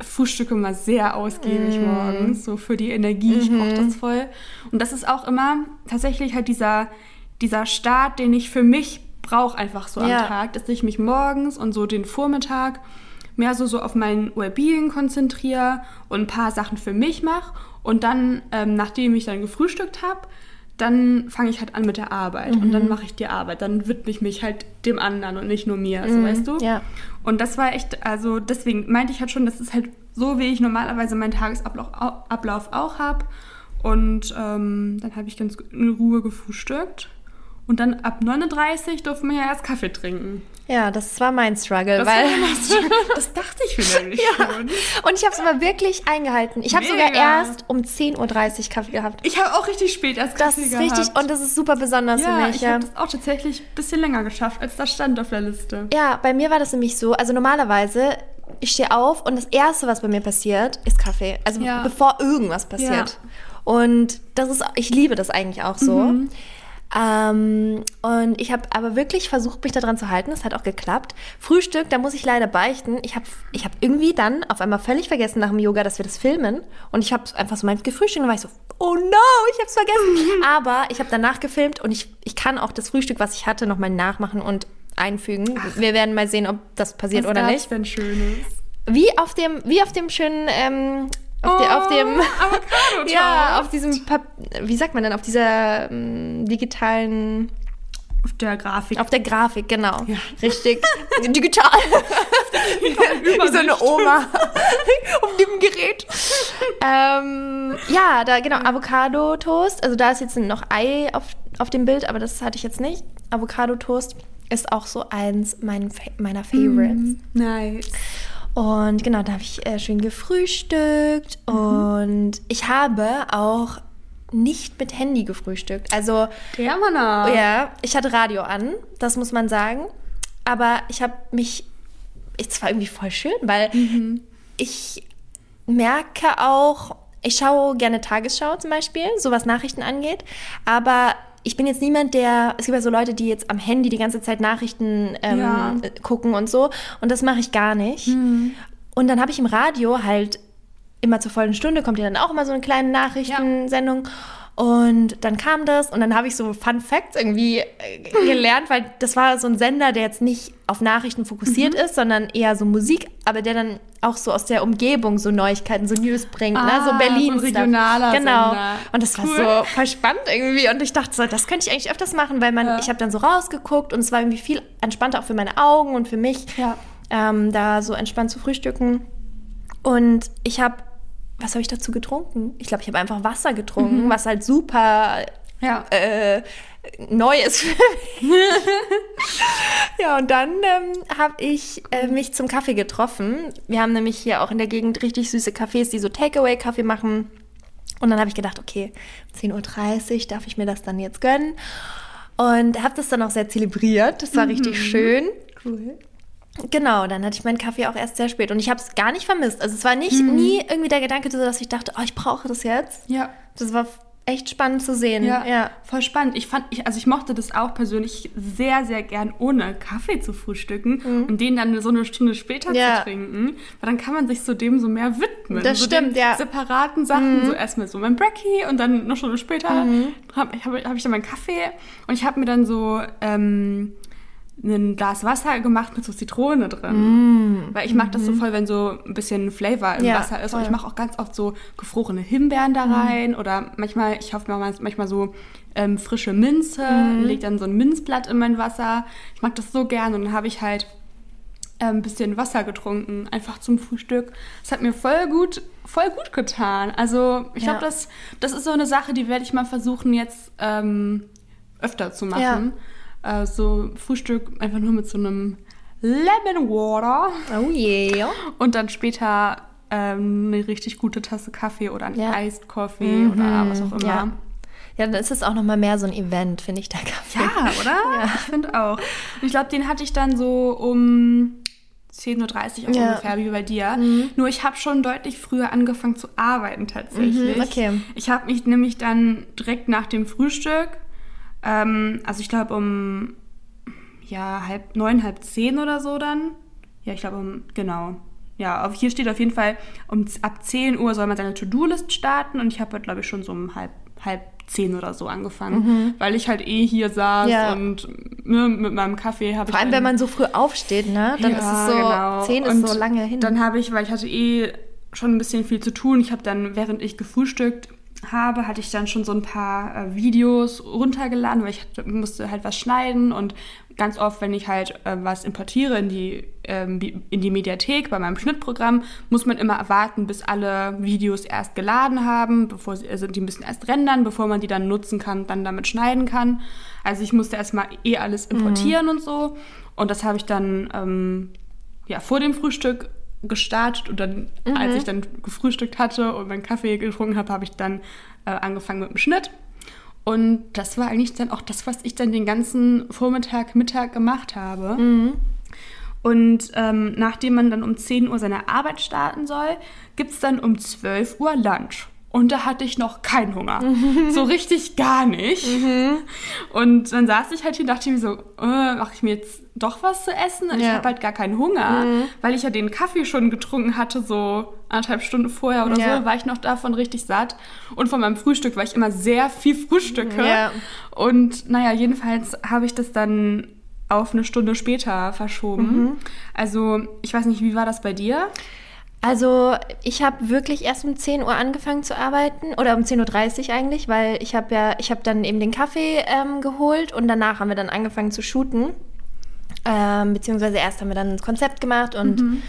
Speaker 1: frühstücke immer sehr ausgiebig
Speaker 2: Mhm.
Speaker 1: morgens, so für die Energie. Ich brauche das voll. Und das ist auch immer tatsächlich halt dieser, dieser Start, den ich für mich brauche, einfach so
Speaker 2: Ja.
Speaker 1: am Tag, dass ich mich morgens und so den Vormittag mehr so, so auf mein Wellbeing konzentriere und ein paar Sachen für mich mache. Und dann, ähm, nachdem ich dann gefrühstückt habe, dann fange ich halt an mit der Arbeit. Und
Speaker 2: Mhm.
Speaker 1: dann mache ich die Arbeit. Dann widme ich mich halt dem anderen und nicht nur mir, so
Speaker 2: Mhm,
Speaker 1: weißt du?
Speaker 2: ja.
Speaker 1: Und das war echt, also deswegen meinte ich halt schon, das ist halt so, wie ich normalerweise meinen Tagesablauf au- Ablauf auch habe. Und ähm, dann habe ich ganz in Ruhe gefrühstückt. Und dann ab 39 durften wir ja erst Kaffee trinken.
Speaker 2: Ja, das war mein Struggle,
Speaker 1: Das,
Speaker 2: weil [laughs]
Speaker 1: das dachte ich mir nämlich schon.
Speaker 2: und ich habe es aber wirklich eingehalten. Ich habe sogar erst um 10.30 Uhr Kaffee gehabt.
Speaker 1: Ich habe auch richtig spät erst
Speaker 2: Das
Speaker 1: Kaffee
Speaker 2: ist
Speaker 1: gehabt.
Speaker 2: richtig und das ist super besonders
Speaker 1: ja,
Speaker 2: für mich.
Speaker 1: ich
Speaker 2: Ja.
Speaker 1: habe das auch tatsächlich ein bisschen länger geschafft, als das stand auf der Liste.
Speaker 2: ja, bei mir war das nämlich so. Also normalerweise, ich stehe auf und das Erste, was bei mir passiert, ist Kaffee. Also
Speaker 1: Ja.
Speaker 2: bevor irgendwas passiert. Und das ist, ich liebe das eigentlich auch so.
Speaker 1: Mhm.
Speaker 2: Ähm, und ich habe aber wirklich versucht, mich daran zu halten. Das hat auch geklappt. Frühstück, da muss ich leider beichten. Ich habe ich hab irgendwie dann auf einmal völlig vergessen nach dem Yoga, dass wir das filmen. Und ich habe einfach so mein gefrühstückt und war ich so, oh no, ich habe es vergessen. [laughs] aber ich habe danach gefilmt und ich, ich kann auch das Frühstück, was ich hatte, nochmal nachmachen und einfügen. Wir werden mal sehen, ob das passiert
Speaker 1: Was
Speaker 2: oder nicht.
Speaker 1: denn Schönes?
Speaker 2: Wie auf dem, wie auf dem schönen, ähm, auf, de, auf dem,
Speaker 1: Oh, Avocado-Toast. [laughs]
Speaker 2: ja, auf diesem, Pap wie sagt man denn, auf dieser ähm, digitalen,
Speaker 1: Auf der Grafik.
Speaker 2: auf der Grafik, genau,
Speaker 1: Ja.
Speaker 2: richtig, [laughs] digital, [laughs] wie so eine Oma auf dem Gerät. ähm, ja, da genau Avocado-Toast, also da ist jetzt noch Ei auf, auf dem Bild, aber das hatte ich jetzt nicht. Avocado-Toast ist auch so eins mein, meiner Favorites.
Speaker 1: Nice.
Speaker 2: Und genau, da habe ich äh, schön gefrühstückt
Speaker 1: Mhm.
Speaker 2: und ich habe auch nicht mit Handy gefrühstückt. Also
Speaker 1: Der Mann.
Speaker 2: ja, ich hatte Radio an, das muss man sagen. Aber ich habe mich, es war irgendwie voll schön, weil
Speaker 1: Mhm.
Speaker 2: ich merke auch, ich schaue gerne Tagesschau zum Beispiel, so was Nachrichten angeht. Aber ich bin jetzt niemand, der, es gibt ja so Leute, die jetzt am Handy die ganze Zeit Nachrichten ähm,
Speaker 1: Ja.
Speaker 2: gucken und so. Und das mache ich gar nicht. Und dann habe ich im Radio halt immer zur vollen Stunde kommt ja dann auch immer so eine kleine Nachrichtensendung. Und dann kam das und dann habe ich so Fun Facts irgendwie äh, gelernt, weil das war so ein Sender, der jetzt nicht auf Nachrichten fokussiert ist, sondern eher so Musik, aber der dann auch so aus der Umgebung so Neuigkeiten, so News bringt, ne? so
Speaker 1: Ah,
Speaker 2: Berlin.
Speaker 1: so ein regionaler
Speaker 2: Genau.
Speaker 1: Sender.
Speaker 2: Und das
Speaker 1: Cool.
Speaker 2: war so voll spannend irgendwie. Und ich dachte so, das könnte ich eigentlich öfters machen, weil man,
Speaker 1: Ja.
Speaker 2: ich habe dann so rausgeguckt und es war irgendwie viel entspannter auch für meine Augen und für mich
Speaker 1: Ja.
Speaker 2: ähm, da so entspannt zu frühstücken. Und ich habe, was habe ich dazu getrunken? Ich glaube, ich habe einfach Wasser getrunken, was halt super
Speaker 1: Ja.
Speaker 2: äh, neu ist für mich. [laughs] ja, und dann ähm, habe ich äh, mich zum Kaffee getroffen. Wir haben nämlich hier auch in der Gegend richtig süße Cafés, die so Takeaway-Kaffee machen. Und dann habe ich gedacht, okay, 10.30 Uhr darf ich mir das dann jetzt gönnen. Und habe das dann auch sehr zelebriert. Das war richtig schön.
Speaker 1: Cool.
Speaker 2: Genau, dann hatte ich meinen Kaffee auch erst sehr spät und ich habe es gar nicht vermisst. Also es war nicht nie irgendwie der Gedanke, dass ich dachte, oh, ich brauche das jetzt.
Speaker 1: Ja.
Speaker 2: Das war echt spannend zu sehen.
Speaker 1: Ja,
Speaker 2: ja.
Speaker 1: voll spannend. Ich fand, ich, also ich mochte das auch persönlich sehr, sehr gern ohne Kaffee zu frühstücken und den dann so eine Stunde später
Speaker 2: Mhm. Ja.
Speaker 1: zu trinken, weil dann kann man sich so dem so mehr widmen.
Speaker 2: Das
Speaker 1: so
Speaker 2: stimmt, ja. Mhm.
Speaker 1: Separaten Sachen, so erstmal so mein Breckie und dann eine Stunde später habe hab, hab ich dann meinen Kaffee und ich habe mir dann so ähm, ein Glas Wasser gemacht mit so Zitrone drin. Weil ich mag das so voll, wenn so ein bisschen Flavor im
Speaker 2: Mhm. Ja,
Speaker 1: Wasser ist. Und ich mache auch ganz oft so gefrorene Himbeeren da rein. Oder manchmal, ich hoffe mir manchmal so ähm, frische Minze,
Speaker 2: Mhm.
Speaker 1: lege dann so ein Minzblatt in mein Wasser. Ich mag das so gern. Und dann habe ich halt ähm, ein bisschen Wasser getrunken, einfach zum Frühstück. Das hat mir voll gut, voll gut getan. Also ich
Speaker 2: Ja.
Speaker 1: glaube, das, das ist so eine Sache, die werde ich mal versuchen jetzt ähm, öfter zu machen. Äh, so Frühstück einfach nur mit so einem Lemon Water
Speaker 2: Oh yeah.
Speaker 1: und dann später ähm, eine richtig gute Tasse Kaffee oder einen
Speaker 2: Ja.
Speaker 1: Iced Coffee oder was auch immer.
Speaker 2: Ja. Ja, dann ist es auch nochmal mehr so ein Event, finde ich, der Kaffee.
Speaker 1: Ja, oder? [laughs] Ich finde auch. Und ich glaube, den hatte ich dann so um 10.30 Uhr
Speaker 2: Ja.
Speaker 1: ungefähr, wie bei dir. Nur ich habe schon deutlich früher angefangen zu arbeiten tatsächlich.
Speaker 2: Mhm, okay.
Speaker 1: Ich habe mich nämlich dann direkt nach dem Frühstück, ähm, also ich glaube um ja, halb neun, halb zehn oder so dann. Ja, ich glaube um, genau. Ja, auf, hier steht auf jeden Fall, um, ab 10 Uhr soll man seine To-Do-List starten und ich habe, glaube ich, schon so um halb, halb zehn oder so angefangen, weil ich halt eh hier saß
Speaker 2: Mhm. Ja.
Speaker 1: und ne, mit meinem Kaffee habe ich
Speaker 2: Vor allem, wenn man so früh aufsteht, ne? Dann ist es so,
Speaker 1: genau.
Speaker 2: 10 ist
Speaker 1: Und
Speaker 2: so lange hin.
Speaker 1: Dann habe ich, weil ich hatte eh schon ein bisschen viel zu tun, ich habe dann, während ich gefrühstückt habe, hatte ich dann schon so ein paar äh, Videos runtergeladen, weil ich musste halt was schneiden und ganz oft, wenn ich halt äh, was importiere in die, ähm, in die Mediathek bei meinem Schnittprogramm, muss man immer warten, bis alle Videos erst geladen haben, bevor sie, also die müssen erst rendern, bevor man die dann nutzen kann, dann damit schneiden kann. Also ich musste erstmal eh alles importieren mhm. und so. Und das habe ich dann ähm, ja, vor dem Frühstück gestartet und dann, mhm. als ich dann gefrühstückt hatte und meinen Kaffee getrunken habe, habe ich dann äh, angefangen mit dem Schnitt. Und das war eigentlich dann auch das, was ich dann den ganzen Vormittag, Mittag gemacht habe. Mhm. Und ähm, nachdem man dann um 10 Uhr seine Arbeit starten soll, gibt es dann um 12 Uhr Lunch. Und da hatte ich noch keinen Hunger. Mhm. So richtig gar nicht. Mhm. Und dann saß ich halt hier und dachte mir so, äh, mache ich mir jetzt doch was zu essen? Und ja. ich habe halt gar keinen Hunger, mhm. weil ich ja den Kaffee schon getrunken hatte, so anderthalb Stunden vorher oder ja. so, war ich noch davon richtig satt. Und von meinem Frühstück, weil ich immer sehr viel frühstücke. Ja. Und naja, jedenfalls habe ich das dann auf eine Stunde später verschoben. Mhm. Also ich weiß nicht, wie war das bei dir?
Speaker 2: Also ich habe wirklich erst um 10 Uhr angefangen zu arbeiten oder um 10.30 Uhr eigentlich, weil ich habe ja, ich habe dann eben den Kaffee ähm, geholt und danach haben wir dann angefangen zu shooten. Ähm, beziehungsweise erst haben wir dann ein Konzept gemacht und mhm.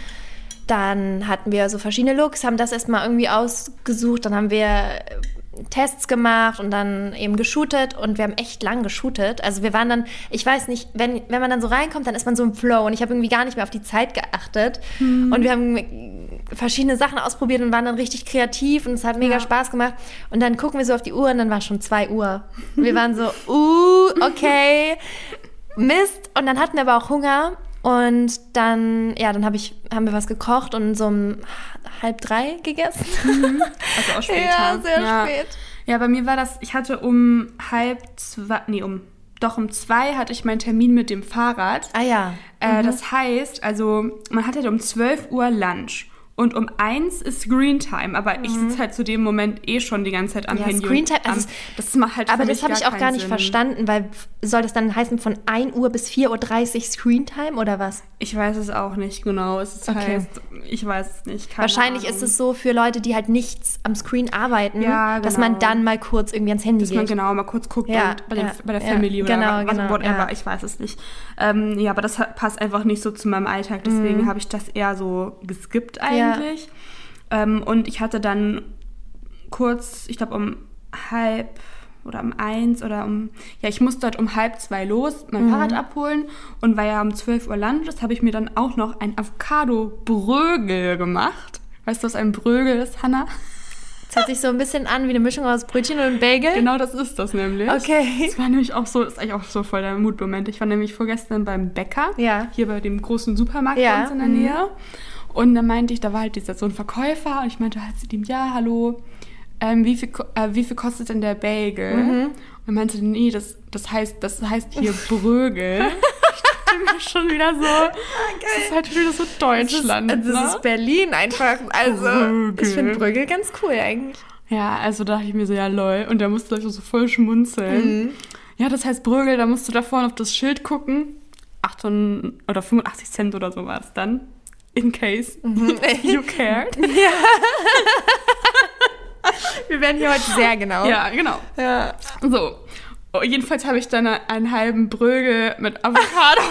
Speaker 2: dann hatten wir so verschiedene Looks, haben das erstmal irgendwie ausgesucht, dann haben wir Tests gemacht und dann eben geshootet und wir haben echt lang geshootet. Also wir waren dann, ich weiß nicht, wenn, wenn man dann so reinkommt, dann ist man so im Flow und ich habe irgendwie gar nicht mehr auf die Zeit geachtet. Mhm. Und wir haben verschiedene Sachen ausprobiert und waren dann richtig kreativ und es hat mega ja. Spaß gemacht. Und dann gucken wir so auf die Uhr und dann war schon zwei Uhr. [laughs] Wir waren so, uh, okay, Mist. Und dann hatten wir aber auch Hunger und dann, ja, dann hab ich, haben wir was gekocht und so um halb drei gegessen.
Speaker 1: Mhm. [laughs] Also auch später.
Speaker 2: ja, sehr ja. spät.
Speaker 1: Ja, bei mir war das, ich hatte um halb zwei, nee, um, doch um zwei hatte ich meinen Termin mit dem Fahrrad.
Speaker 2: Ah ja.
Speaker 1: Äh, mhm. Das heißt, also man hatte um 12 Uhr Lunch. Und um eins ist Screen Time, aber mhm. ich sitze halt zu dem Moment eh schon die ganze Zeit am ja, Handy.
Speaker 2: Screen Time, also das macht halt Aber das habe ich auch gar nicht Sinn. verstanden, weil soll das dann heißen von 1 Uhr bis 4.30 Uhr Screen Time oder was?
Speaker 1: Ich weiß es auch nicht genau. Es okay. heißt, ich weiß es nicht.
Speaker 2: Wahrscheinlich
Speaker 1: Ahnung.
Speaker 2: ist es so für Leute, die halt nichts am Screen arbeiten, ja, genau. dass man dann mal kurz irgendwie ans Handy
Speaker 1: dass geht. Dass man genau mal kurz guckt ja, bei, den, bei, der Family oder genau, was, genau, whatever. Ich weiß es nicht. Ähm, ja, aber das passt einfach nicht so zu meinem Alltag. Deswegen mhm. habe ich das eher so geskippt eigentlich. Ähm, und ich hatte dann kurz, ich glaube um halb oder um eins oder um, ja, ich musste dort um halb zwei los, mein mhm. Fahrrad abholen und war ja um 12 Uhr Lunch, das habe ich mir dann auch noch ein Avocado-Brögel gemacht. Weißt du, was ein Brögel ist, Hannah?
Speaker 2: Das hört sich so ein bisschen an wie eine Mischung aus Brötchen und Bagel.
Speaker 1: Genau, das ist das nämlich.
Speaker 2: Okay.
Speaker 1: Das war nämlich auch so, ist eigentlich auch so voll der Mutmoment. Ich war nämlich vorgestern beim Bäcker,
Speaker 2: ja.
Speaker 1: hier bei dem großen Supermarkt ja. bei uns in der Nähe. Mhm. Und dann meinte ich, da war halt dieser so ein Verkäufer und ich meinte halt zu ihm, ja, hallo, ähm, wie, viel, äh, wie viel kostet denn der Bagel? Mhm. Und er meinte, nee, das, das, heißt, das heißt hier [laughs] Brögel. [laughs] schon wieder so, okay. das ist halt wieder so Deutschland.
Speaker 2: Das ist, das
Speaker 1: ne?
Speaker 2: ist Berlin einfach. Also, Brögel. ich finde Brögel ganz cool eigentlich.
Speaker 1: Ja, also dachte ich mir so, ja, lol. Und der musste gleich so voll schmunzeln. Mhm. Ja, das heißt Brögel, da musst du da vorne auf das Schild gucken. 8 oder 85 Cent oder so war es dann in case mhm. [laughs] you cared. [laughs] Ja.
Speaker 2: Wir werden hier heute sehr genau.
Speaker 1: Ja, genau. Ja. So. Oh, jedenfalls habe ich dann einen halben Brögel mit Avocado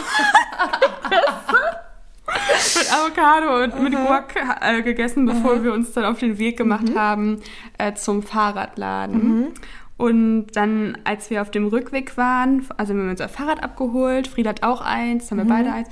Speaker 1: [laughs] mit Avocado und mit Guac äh, gegessen, bevor mhm. wir uns dann auf den Weg gemacht mhm. haben äh, zum Fahrradladen. Mhm. Und dann, als wir auf dem Rückweg waren, also wir haben unser Fahrrad abgeholt, Frieda hat auch eins, haben wir mhm. beide eins.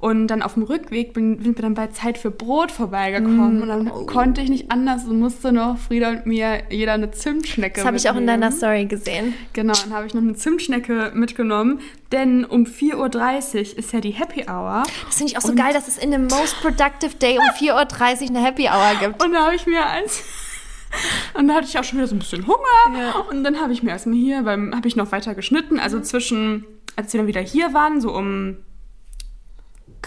Speaker 1: Und dann auf dem Rückweg bin, sind wir dann bei Zeit für Brot vorbeigekommen. Mm. Und dann oh. konnte ich nicht anders und musste noch Frieda und mir jeder eine Zimtschnecke
Speaker 2: Das habe ich auch in deiner Story gesehen.
Speaker 1: Genau, dann habe ich noch eine Zimtschnecke mitgenommen. Denn um 4.30 Uhr ist ja die Happy Hour.
Speaker 2: Das finde ich auch so geil, dass es in dem Most Productive Day um 4.30 Uhr eine Happy Hour gibt.
Speaker 1: Und da habe ich mir eins... [laughs] Und da hatte ich auch schon wieder so ein bisschen Hunger. Ja. Und dann habe ich mir erstmal hier, habe ich noch weiter geschnitten. Also zwischen, als wir dann wieder hier waren, so um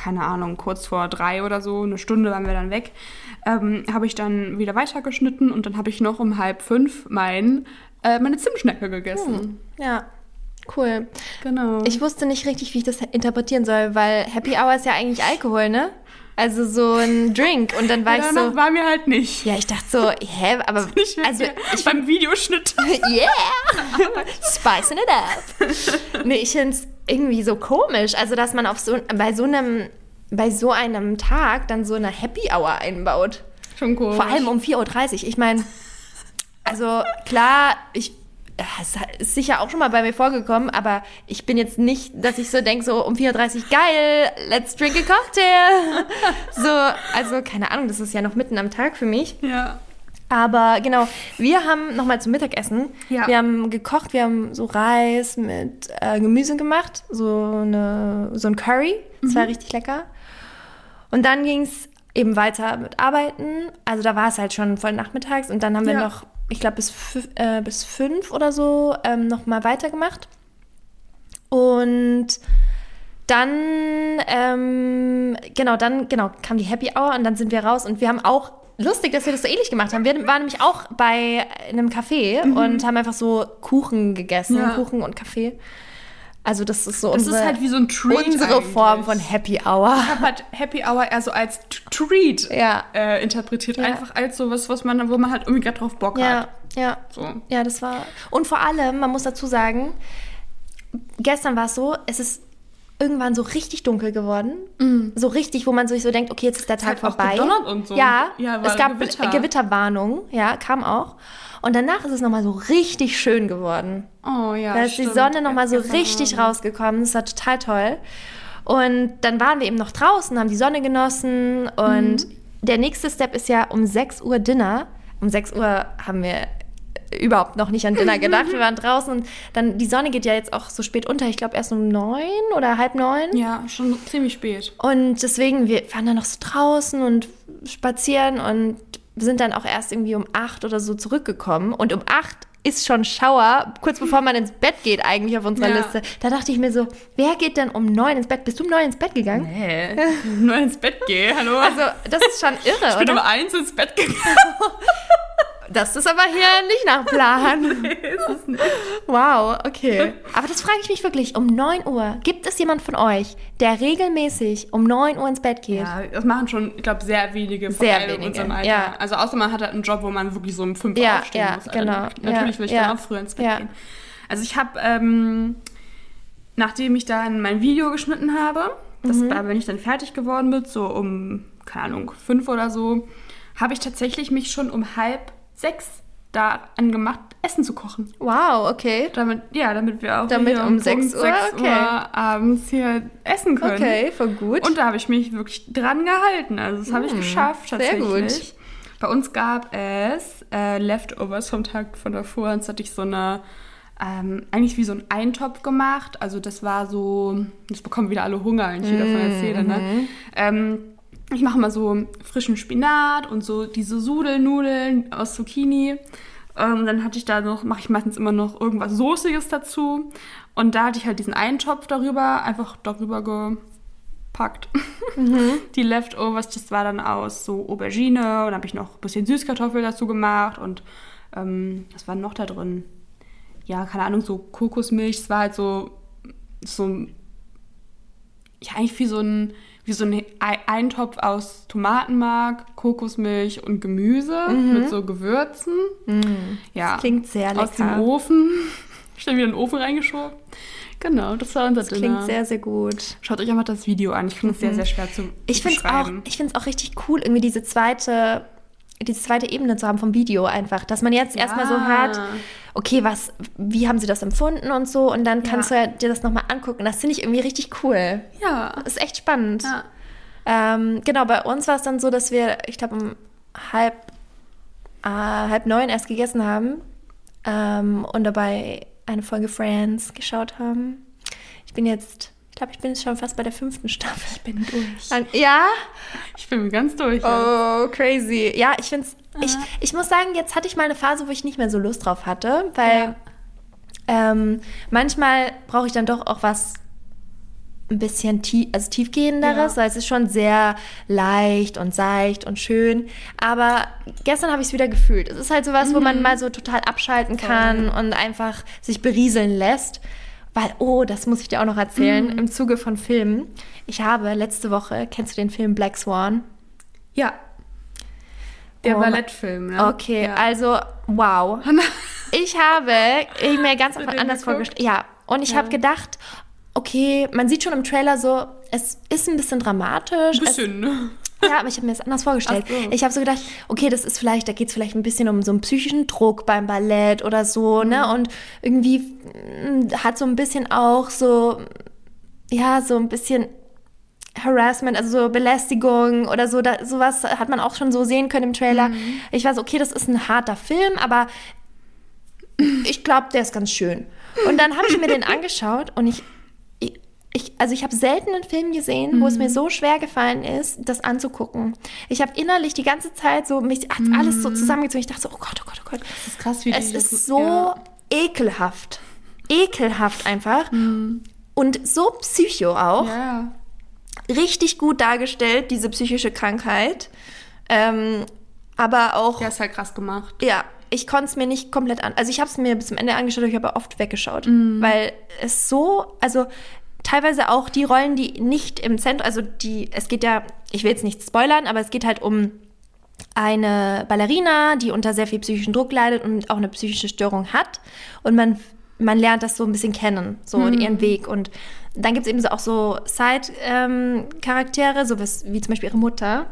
Speaker 1: keine Ahnung, kurz vor drei oder so, eine Stunde waren wir dann weg, ähm, habe ich dann wieder weitergeschnitten und dann habe ich noch um halb fünf mein, äh, meine Zimtschnecke gegessen. Hm.
Speaker 2: Ja. Cool.
Speaker 1: Genau.
Speaker 2: Ich wusste nicht richtig, wie ich das interpretieren soll, weil Happy Hour ist ja eigentlich Alkohol, ne? Also so ein Drink. Und dann war
Speaker 1: ja,
Speaker 2: ich so.
Speaker 1: war mir halt nicht.
Speaker 2: Ja, ich dachte so, hä, aber. [laughs]
Speaker 1: Mehr
Speaker 2: also,
Speaker 1: ich beim Videoschnitt. [laughs]
Speaker 2: yeah! Spicing it up. [laughs] Nee, ich finde es irgendwie so komisch. Also, dass man auf so, bei so einem, bei so einem Tag dann so eine Happy Hour einbaut.
Speaker 1: Schon komisch.
Speaker 2: Vor allem um 4.30 Uhr. Ich meine, also klar, ich es ist sicher auch schon mal bei mir vorgekommen, aber ich bin jetzt nicht, dass ich so denke, so um 4.30 Uhr, geil, let's drink a cocktail. [laughs] so, also keine Ahnung, das ist ja noch mitten am Tag für mich.
Speaker 1: Ja.
Speaker 2: Aber genau, wir haben nochmal zum Mittagessen.
Speaker 1: Ja.
Speaker 2: Wir haben gekocht, wir haben so Reis mit äh, Gemüse gemacht, so, eine, so ein Curry. Das war richtig lecker. Und dann ging es eben weiter mit Arbeiten. Also da war es halt schon voll nachmittags. Und dann haben wir
Speaker 1: Ja.
Speaker 2: noch, ich glaube, bis, äh, bis fünf oder so ähm, nochmal weitergemacht. Und dann, ähm, genau, dann, genau, kam die Happy Hour und dann sind wir raus und wir haben auch, lustig, dass wir das so ähnlich gemacht haben. Wir waren nämlich auch bei einem Café und haben einfach so Kuchen gegessen,
Speaker 1: Mhm. Ja.
Speaker 2: Kuchen und Kaffee. Also das ist so
Speaker 1: Das
Speaker 2: unsere,
Speaker 1: ist halt wie so ein Treat.
Speaker 2: unsere
Speaker 1: eigentlich.
Speaker 2: Form von Happy Hour.
Speaker 1: Ich habe halt Happy Hour eher so als Treat
Speaker 2: Ja.
Speaker 1: äh, interpretiert.
Speaker 2: Ja.
Speaker 1: Einfach als sowas, was man, wo man halt irgendwie gerade drauf Bock
Speaker 2: Ja,
Speaker 1: hat.
Speaker 2: ja.
Speaker 1: So.
Speaker 2: Ja, das war. Und vor allem, man muss dazu sagen, gestern war es so, es ist irgendwann so richtig dunkel geworden. So richtig, wo man sich so denkt, okay, jetzt ist der Tag
Speaker 1: hat auch
Speaker 2: vorbei.
Speaker 1: gedonnert und so.
Speaker 2: Ja,
Speaker 1: Ja,
Speaker 2: es gab
Speaker 1: Gewitter.
Speaker 2: Gewitterwarnung, ja, kam auch. Und danach ist es nochmal so richtig schön geworden.
Speaker 1: Oh ja.
Speaker 2: Da ist die
Speaker 1: stimmt.
Speaker 2: Sonne nochmal so richtig rausgekommen. Das war total toll. Und dann waren wir eben noch draußen, haben die Sonne genossen. Und
Speaker 1: Mhm.
Speaker 2: der nächste Step ist ja um 6 Uhr Dinner. Um 6 Uhr haben wir überhaupt noch nicht an Dinner [laughs] gedacht. Wir waren draußen und dann, die Sonne geht ja jetzt auch so spät unter. Ich glaube erst um neun oder halb neun.
Speaker 1: Ja, schon ziemlich spät.
Speaker 2: Und deswegen, wir waren dann noch so draußen und spazieren und sind dann auch erst irgendwie um acht oder so zurückgekommen. Und um acht ist schon Schauer, kurz bevor man ins Bett geht eigentlich auf unserer
Speaker 1: Ja.
Speaker 2: Liste. Da dachte ich mir so, wer geht denn um neun ins Bett? Bist du um neun ins Bett gegangen?
Speaker 1: Nee. Nur ins Bett gehe, hallo.
Speaker 2: Also, das ist schon irre,
Speaker 1: ich bin um
Speaker 2: oder?
Speaker 1: eins ins Bett gegangen. [laughs]
Speaker 2: Das ist aber hier nicht nach Plan. [laughs] Wow, okay. [laughs] Aber das frage ich mich wirklich. Um 9 Uhr, gibt es jemand von euch, der regelmäßig um 9 Uhr ins Bett geht?
Speaker 1: Ja, das machen schon, ich glaube, sehr wenige von
Speaker 2: Sehr
Speaker 1: in
Speaker 2: wenige,
Speaker 1: unserem Alter.
Speaker 2: ja.
Speaker 1: Also außer man hat halt einen Job, wo man wirklich so um fünf
Speaker 2: Ja,
Speaker 1: aufstehen
Speaker 2: ja,
Speaker 1: muss.
Speaker 2: genau.
Speaker 1: Also, natürlich
Speaker 2: Ja,
Speaker 1: will ich
Speaker 2: ja.
Speaker 1: dann auch früher ins Bett
Speaker 2: Ja.
Speaker 1: gehen. Also ich habe, ähm, nachdem ich dann mein Video geschnitten habe, das
Speaker 2: Mhm.
Speaker 1: war, wenn ich dann fertig geworden bin, so um, keine Ahnung, fünf oder so, habe ich tatsächlich mich schon um halb sechs da angemacht, Essen zu kochen.
Speaker 2: Wow, okay.
Speaker 1: Damit, ja, damit wir auch
Speaker 2: Damit
Speaker 1: hier
Speaker 2: um
Speaker 1: Punkt
Speaker 2: 6 Uhr?
Speaker 1: sechs
Speaker 2: Okay.
Speaker 1: Uhr abends hier essen können.
Speaker 2: Okay, voll gut.
Speaker 1: Und da habe ich mich wirklich dran gehalten. Also das habe ich geschafft
Speaker 2: sehr
Speaker 1: tatsächlich. Bei uns gab es äh, Leftovers vom Tag von davor. Jetzt hatte ich so eine, ähm, eigentlich wie so ein Eintopf gemacht. Also das war so, jetzt bekommen wieder alle Hunger, wenn ich hier davon erzähle. Ne? Ähm, ich mache mal so frischen Spinat und so diese Sudelnudeln aus Zucchini. Ähm, dann hatte ich da noch, mache ich meistens immer noch irgendwas Soßiges dazu. Und da hatte ich halt diesen Eintopf darüber, einfach darüber gepackt. [laughs] Die Leftovers, das war dann aus so Aubergine und dann habe ich noch ein bisschen Süßkartoffel dazu gemacht und ähm, was war noch da drin? Ja, keine Ahnung, so Kokosmilch. Es war halt so, so ja, eigentlich wie so ein, wie so ein Ei- Eintopf aus Tomatenmark, Kokosmilch und Gemüse mit so Gewürzen. Ja,
Speaker 2: klingt sehr
Speaker 1: aus dem
Speaker 2: lecker.
Speaker 1: Ofen. [laughs] Schnell wieder in den Ofen reingeschoben. Genau, das war unser
Speaker 2: Das
Speaker 1: Dinner.
Speaker 2: klingt sehr, sehr gut.
Speaker 1: Schaut euch einfach das Video an. Ich finde es sehr, sehr schwer zu
Speaker 2: Ich finde es auch,
Speaker 1: beschreiben.
Speaker 2: ich find's auch richtig cool, irgendwie diese zweite, diese zweite Ebene zu haben vom Video einfach. Dass man jetzt erstmal so hört, okay, was, wie haben sie das empfunden und so. Und dann kannst
Speaker 1: Ja.
Speaker 2: du dir das nochmal angucken. Das finde ich irgendwie richtig cool.
Speaker 1: Ja.
Speaker 2: Das ist echt spannend.
Speaker 1: ja.
Speaker 2: Ähm, genau, bei uns war es dann so, dass wir, ich glaube, um halb, äh, halb neun erst gegessen haben ähm, und dabei eine Folge Friends geschaut haben. Ich bin jetzt, ich glaube, ich bin jetzt schon fast bei der fünften Staffel. Ich bin durch. Ja?
Speaker 1: Ich bin ganz durch. ja.
Speaker 2: Oh, crazy. Ja, ich finde es, ich, ich muss sagen, jetzt hatte ich mal eine Phase, wo ich nicht mehr so Lust drauf hatte, weil ähm, manchmal brauche ich dann doch auch was ein bisschen tief, also tiefgehenderes,
Speaker 1: Ja.
Speaker 2: weil es ist schon sehr leicht und seicht und schön. Aber gestern habe ich es wieder gefühlt. Es ist halt sowas, wo man mal so total abschalten kann und einfach sich berieseln lässt. Weil, oh, das muss ich dir auch noch erzählen, mhm. im Zuge von Filmen. Ich habe letzte Woche, kennst du den Film Black Swan?
Speaker 1: Ja. Der oh, Ballettfilm, ne?
Speaker 2: Okay, ja. also, wow. [laughs] ich habe ich mir ganz anders vorgestellt. Ja, und ich ja. habe gedacht, okay, man sieht schon im Trailer so, es ist ein bisschen dramatisch.
Speaker 1: Ein bisschen, ne?
Speaker 2: Ja, aber ich habe mir das anders vorgestellt. So. Ich habe so gedacht, okay, das ist vielleicht, da geht es vielleicht ein bisschen um so einen psychischen Druck beim Ballett oder so, ne? mhm. Und irgendwie mm, hat so ein bisschen auch so, ja, so ein bisschen Harassment, also so Belästigung oder so, da, sowas hat man auch schon so sehen können im Trailer. Mhm. Ich weiß, okay, das ist ein harter Film, aber ich glaube, der ist ganz schön. Und dann habe ich mir den [laughs] angeschaut und ich ich, also ich habe selten einen Film gesehen, mhm. wo es mir mhm. so schwer gefallen ist, das anzugucken. Ich habe innerlich die ganze Zeit so mich hat mhm. alles so zusammengezogen. Ich dachte so, oh Gott, oh Gott, oh Gott.
Speaker 1: Das ist krass, wie
Speaker 2: Es ist so ja. ekelhaft. Ekelhaft einfach. Mhm. Und so psycho auch. Ja. Richtig gut dargestellt, diese psychische Krankheit. Ähm, aber auch.
Speaker 1: Ja, ist halt krass gemacht.
Speaker 2: Ja, ich konnte es mir nicht komplett an. Also ich habe es mir bis zum Ende angeschaut, ich habe oft weggeschaut, mm. weil es so, also teilweise auch die Rollen, die nicht im Zentrum, also die, es geht ja, ich will jetzt nicht spoilern, aber es geht halt um eine Ballerina, die unter sehr viel psychischen Druck leidet und auch eine psychische Störung hat. Und man, man lernt das so ein bisschen kennen, so mhm. ihren Weg. Und dann gibt es eben so auch so Side-Charaktere, ähm, so wie zum Beispiel ihre Mutter.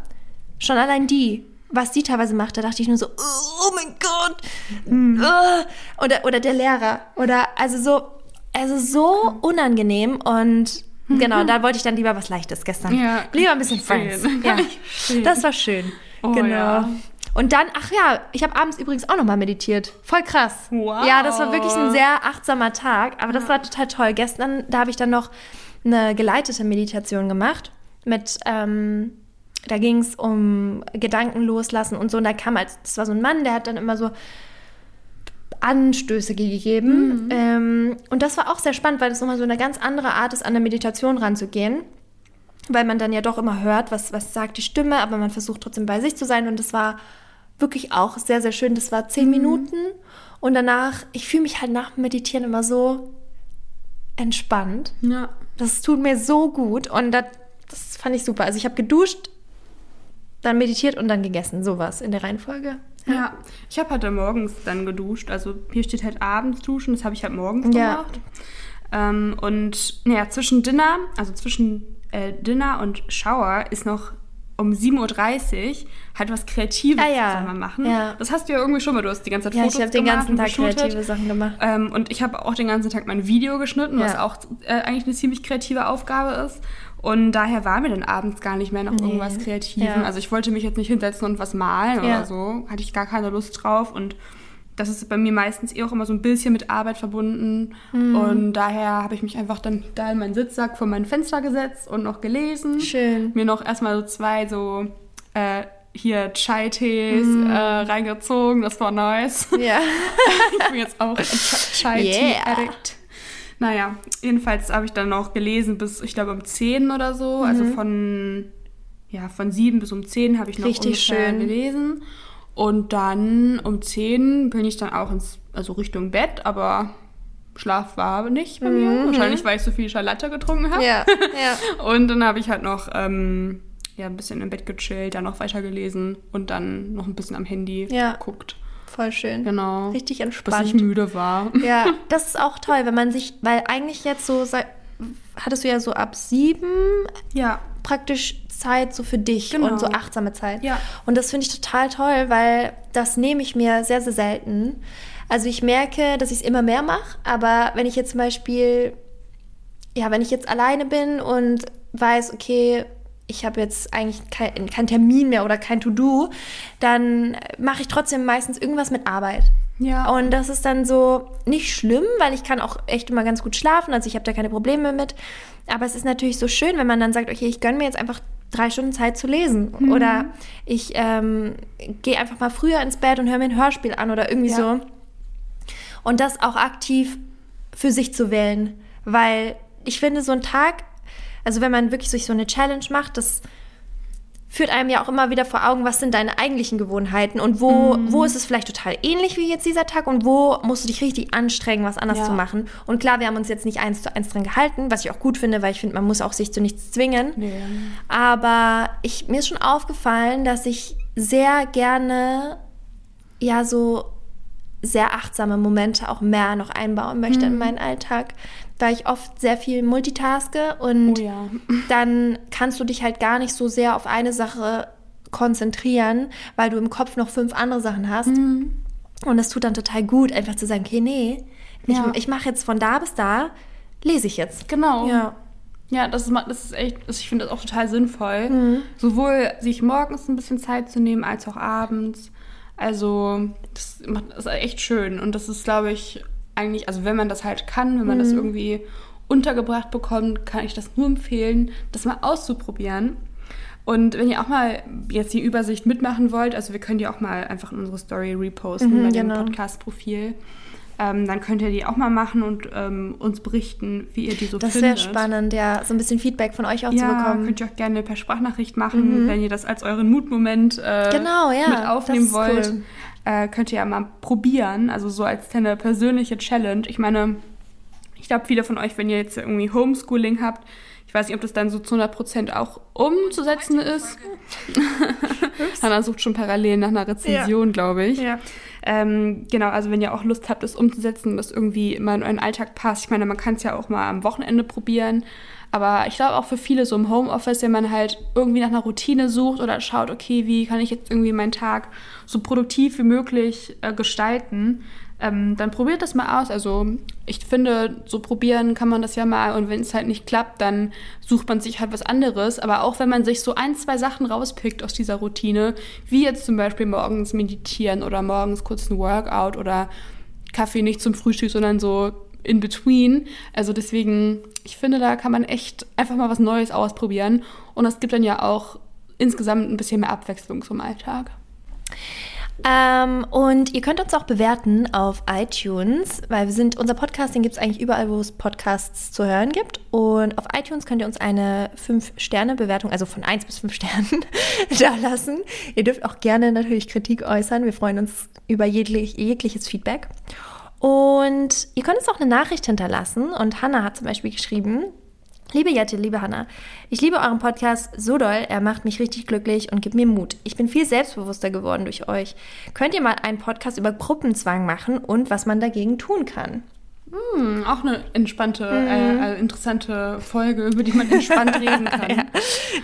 Speaker 2: Schon allein die, was die teilweise macht, da dachte ich nur so, oh mein Gott. Mhm. Oder, oder der Lehrer. Oder also so, also so unangenehm und genau, da wollte ich dann lieber was Leichtes gestern. Ja. Lieber ein bisschen Friends. Ja, [laughs] das war schön. Oh, genau. Ja. Und dann, ach ja, ich habe abends übrigens auch nochmal meditiert. Voll krass. Wow. Ja, das war wirklich ein sehr achtsamer Tag, aber das war total toll. Gestern, da habe ich dann noch eine geleitete Meditation gemacht mit, ähm, da ging es um Gedanken loslassen und so. Und da kam als, das war so ein Mann, der hat dann immer so Anstöße gegeben. Mhm. Ähm, und das war auch sehr spannend, weil das nochmal so eine ganz andere Art ist, an der Meditation ranzugehen. Weil man dann ja doch immer hört, was, was sagt die Stimme, aber man versucht trotzdem bei sich zu sein. Und das war wirklich auch sehr, sehr schön. Das war zehn mhm. Minuten. Und danach, ich fühle mich halt nach dem Meditieren immer so entspannt. Ja. Das tut mir so gut. Und das, das fand ich super. Also ich habe geduscht, dann meditiert und dann gegessen. Sowas in der Reihenfolge.
Speaker 1: Ja, ich habe halt morgens dann geduscht. Also hier steht halt abends duschen, das habe ich halt morgens ja. gemacht. Ähm, und naja, zwischen Dinner, also zwischen äh, Dinner und Shower ist noch um 7.30 Uhr halt was Kreatives ah, ja. man machen. Ja. Das hast du ja irgendwie schon mal, du hast die ganze Zeit
Speaker 2: ja,
Speaker 1: Fotos
Speaker 2: ich habe den ganzen Tag kreative Sachen gemacht.
Speaker 1: Ähm, und ich habe auch den ganzen Tag mein Video geschnitten, ja. was auch äh, eigentlich eine ziemlich kreative Aufgabe ist. Und daher war mir dann abends gar nicht mehr noch nee. irgendwas Kreatives. Ja. Also ich wollte mich jetzt nicht hinsetzen und was malen oder so. Hatte ich gar keine Lust drauf. Und das ist bei mir meistens eh auch immer so ein bisschen mit Arbeit verbunden. Mhm. Und daher habe ich mich einfach dann da in meinen Sitzsack vor mein Fenster gesetzt und noch gelesen.
Speaker 2: Schön.
Speaker 1: Mir noch erstmal so zwei so äh, hier Chai-Tees mm. äh, reingezogen. Das war nice. Ja. [laughs] ich bin jetzt auch Chai-Tee-Addict. Naja, jedenfalls habe ich dann noch gelesen bis, ich glaube, um 10 oder so. Also mhm. Also von, ja, von 7 bis um 10 habe ich noch
Speaker 2: Richtig schön.
Speaker 1: gelesen. Und dann um 10 bin ich dann auch ins, also Richtung Bett, aber Schlaf war nicht bei mir. Mhm. Wahrscheinlich, weil ich so viel Charlotte getrunken habe. Ja, ja. [laughs] und dann habe ich halt noch ähm, ja, ein bisschen im Bett gechillt, dann noch weiter gelesen und dann noch ein bisschen am Handy ja. geguckt.
Speaker 2: Voll schön.
Speaker 1: Genau.
Speaker 2: Richtig entspannt.
Speaker 1: Bis ich müde war. [laughs]
Speaker 2: Ja, das ist auch toll, wenn man sich, weil eigentlich jetzt so, hattest du ja so ab sieben
Speaker 1: ja.
Speaker 2: praktisch Zeit so für dich genau. und so achtsame Zeit.
Speaker 1: Ja.
Speaker 2: Und das finde ich total toll, weil das nehme ich mir sehr, sehr selten. Also ich merke, dass ich es immer mehr mache, aber wenn ich jetzt zum Beispiel, ja, wenn ich jetzt alleine bin und weiß, okay, ich habe jetzt eigentlich keinen kein Termin mehr oder kein To-Do, dann mache ich trotzdem meistens irgendwas mit Arbeit.
Speaker 1: Ja.
Speaker 2: Und das ist dann so nicht schlimm, weil ich kann auch echt immer ganz gut schlafen, also ich habe da keine Probleme mit. Aber es ist natürlich so schön, wenn man dann sagt, okay, ich gönne mir jetzt einfach drei Stunden Zeit zu lesen. Mhm. Oder ich ähm, gehe einfach mal früher ins Bett und höre mir ein Hörspiel an oder irgendwie ja. so. Und das auch aktiv für sich zu wählen. Weil ich finde, so ein Tag also wenn man wirklich sich so eine Challenge macht, das führt einem ja auch immer wieder vor Augen, was sind deine eigentlichen Gewohnheiten und wo,
Speaker 1: Mhm.
Speaker 2: wo ist es vielleicht total ähnlich wie jetzt dieser Tag und wo musst du dich richtig anstrengen, was anders
Speaker 1: Ja.
Speaker 2: zu machen. Und klar, wir haben uns jetzt nicht eins zu eins dran gehalten, was ich auch gut finde, weil ich finde, man muss auch sich zu nichts zwingen.
Speaker 1: Nee.
Speaker 2: Aber ich, mir ist schon aufgefallen, dass ich sehr gerne ja so sehr achtsame Momente auch mehr noch einbauen möchte
Speaker 1: Mhm.
Speaker 2: in meinen Alltag, weil ich oft sehr viel multitaske und
Speaker 1: Oh ja. [laughs]
Speaker 2: dann kannst du dich halt gar nicht so sehr auf eine Sache konzentrieren, weil du im Kopf noch fünf andere Sachen hast.
Speaker 1: Mhm.
Speaker 2: Und es tut dann total gut, einfach zu sagen, okay, nee, ich,
Speaker 1: Ja.
Speaker 2: ich mache jetzt von da bis da, lese ich jetzt.
Speaker 1: Genau.
Speaker 2: Ja.
Speaker 1: Ja, das ist, das ist echt, ich finde das auch total sinnvoll.
Speaker 2: Mhm.
Speaker 1: Sowohl sich morgens ein bisschen Zeit zu nehmen, als auch abends. Also, das macht das ist echt schön. Und das ist, glaube ich, eigentlich, also wenn man das halt kann, wenn man
Speaker 2: Mhm.
Speaker 1: das irgendwie untergebracht bekommt, kann ich das nur empfehlen, das mal auszuprobieren. Und wenn ihr auch mal jetzt die Übersicht mitmachen wollt, also wir können die auch mal einfach in unsere Story reposten
Speaker 2: Mhm,
Speaker 1: bei dem
Speaker 2: genau.
Speaker 1: Podcast-Profil. Ähm, dann könnt ihr die auch mal machen und ähm, uns berichten, wie ihr die so
Speaker 2: Das wäre
Speaker 1: findet.
Speaker 2: spannend, ja, so ein bisschen Feedback von euch auch zu
Speaker 1: Ja,
Speaker 2: bekommen.
Speaker 1: könnt ihr auch gerne per Sprachnachricht machen, wenn ihr das als euren Mutmoment äh,
Speaker 2: Genau, ja,
Speaker 1: mit aufnehmen
Speaker 2: das ist
Speaker 1: wollt.
Speaker 2: cool.
Speaker 1: Äh, könnt ihr ja mal probieren, also so als kleine persönliche Challenge. Ich meine, ich glaube, viele von euch, wenn ihr jetzt irgendwie Homeschooling habt, ich weiß nicht, ob das dann so zu 100% auch umzusetzen ist. [laughs] Hannah sucht schon parallel nach einer Rezension, glaube ich.
Speaker 2: Ja.
Speaker 1: Ähm, genau, also wenn ihr auch Lust habt, das umzusetzen, das irgendwie immer in euren Alltag passt. Ich meine, man kann es ja auch mal am Wochenende probieren. Aber ich glaube auch für viele so im Homeoffice, wenn man halt irgendwie nach einer Routine sucht oder schaut, okay, wie kann ich jetzt irgendwie meinen Tag so produktiv wie möglich äh, gestalten, ähm, dann probiert das mal aus. Also ich finde, so probieren kann man das ja mal und wenn es halt nicht klappt, dann sucht man sich halt was anderes. Aber auch wenn man sich so ein, zwei Sachen rauspickt aus dieser Routine, wie jetzt zum Beispiel morgens meditieren oder morgens kurz ein Workout oder Kaffee nicht zum Frühstück, sondern so in between. Also deswegen, ich finde, da kann man echt einfach mal was Neues ausprobieren. Und das gibt dann ja auch insgesamt ein bisschen mehr Abwechslung zum Alltag.
Speaker 2: Ähm, und ihr könnt uns auch bewerten auf iTunes, weil wir sind, unser Podcast, den gibt es eigentlich überall, wo es Podcasts zu hören gibt. Und auf iTunes könnt ihr uns eine 5-Sterne-Bewertung, also von 1 bis 5 Sternen, [laughs] da lassen. Ihr dürft auch gerne natürlich Kritik äußern. Wir freuen uns über jeglich, jegliches Feedback. Und ihr könnt uns auch eine Nachricht hinterlassen. Und Hannah hat zum Beispiel geschrieben, Liebe Jette, liebe Hanna, ich liebe euren Podcast so doll, er macht mich richtig glücklich und gibt mir Mut. Ich bin viel selbstbewusster geworden durch euch. Könnt ihr mal einen Podcast über Gruppenzwang machen und was man dagegen tun kann?
Speaker 1: Hm, auch eine entspannte, äh, äh, interessante Folge, über die man entspannt [laughs] reden kann.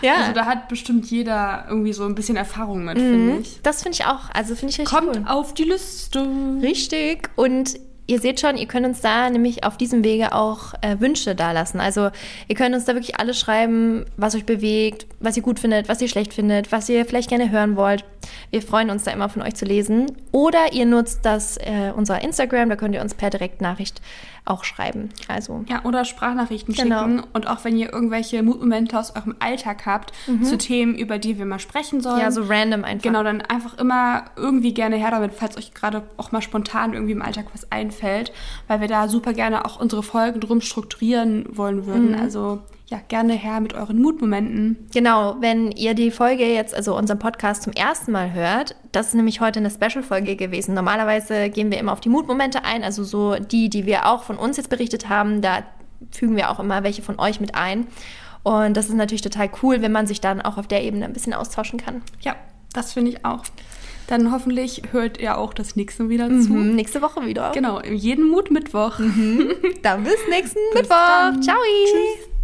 Speaker 2: Ja,
Speaker 1: Also da hat bestimmt jeder irgendwie so ein bisschen Erfahrung mit, finde ich.
Speaker 2: das finde ich auch, also finde ich richtig
Speaker 1: Kommt
Speaker 2: cool.
Speaker 1: auf die Liste.
Speaker 2: Richtig. Und ihr seht schon, ihr könnt uns da nämlich auf diesem Wege auch äh, Wünsche dalassen. Also ihr könnt uns da wirklich alles schreiben, was euch bewegt, was ihr gut findet, was ihr schlecht findet, was ihr vielleicht gerne hören wollt. Wir freuen uns da immer von euch zu lesen. Oder ihr nutzt das äh, unser Instagram, da könnt ihr uns per Direktnachricht auch schreiben. Also
Speaker 1: Ja, oder Sprachnachrichten
Speaker 2: Genau.
Speaker 1: schicken. Und auch wenn ihr irgendwelche Mutmomente aus eurem Alltag habt, zu Themen, über die wir mal sprechen sollen.
Speaker 2: Mhm. ja, so random einfach.
Speaker 1: Genau, dann einfach immer irgendwie gerne her damit, falls euch gerade auch mal spontan irgendwie im Alltag was einfällt, weil wir da super gerne auch unsere Folgen drum strukturieren wollen würden.
Speaker 2: Mhm.
Speaker 1: Also ja, gerne her mit euren Mutmomenten.
Speaker 2: Genau, wenn ihr die Folge jetzt, also unseren Podcast zum ersten Mal hört, das ist nämlich heute eine Special-Folge gewesen. Normalerweise gehen wir immer auf die Mutmomente ein, also so die, die wir auch von uns jetzt berichtet haben, da fügen wir auch immer welche von euch mit ein. Und das ist natürlich total cool, wenn man sich dann auch auf der Ebene ein bisschen austauschen kann.
Speaker 1: Ja, das finde ich auch. Dann hoffentlich hört ihr auch das nächste Mal wieder zu.
Speaker 2: Mhm, nächste Woche wieder.
Speaker 1: Genau, jeden Mutmittwoch.
Speaker 2: Dann bis nächsten [laughs]
Speaker 1: Bis
Speaker 2: Mittwoch.
Speaker 1: dann.
Speaker 2: Ciao.
Speaker 1: Tschüss.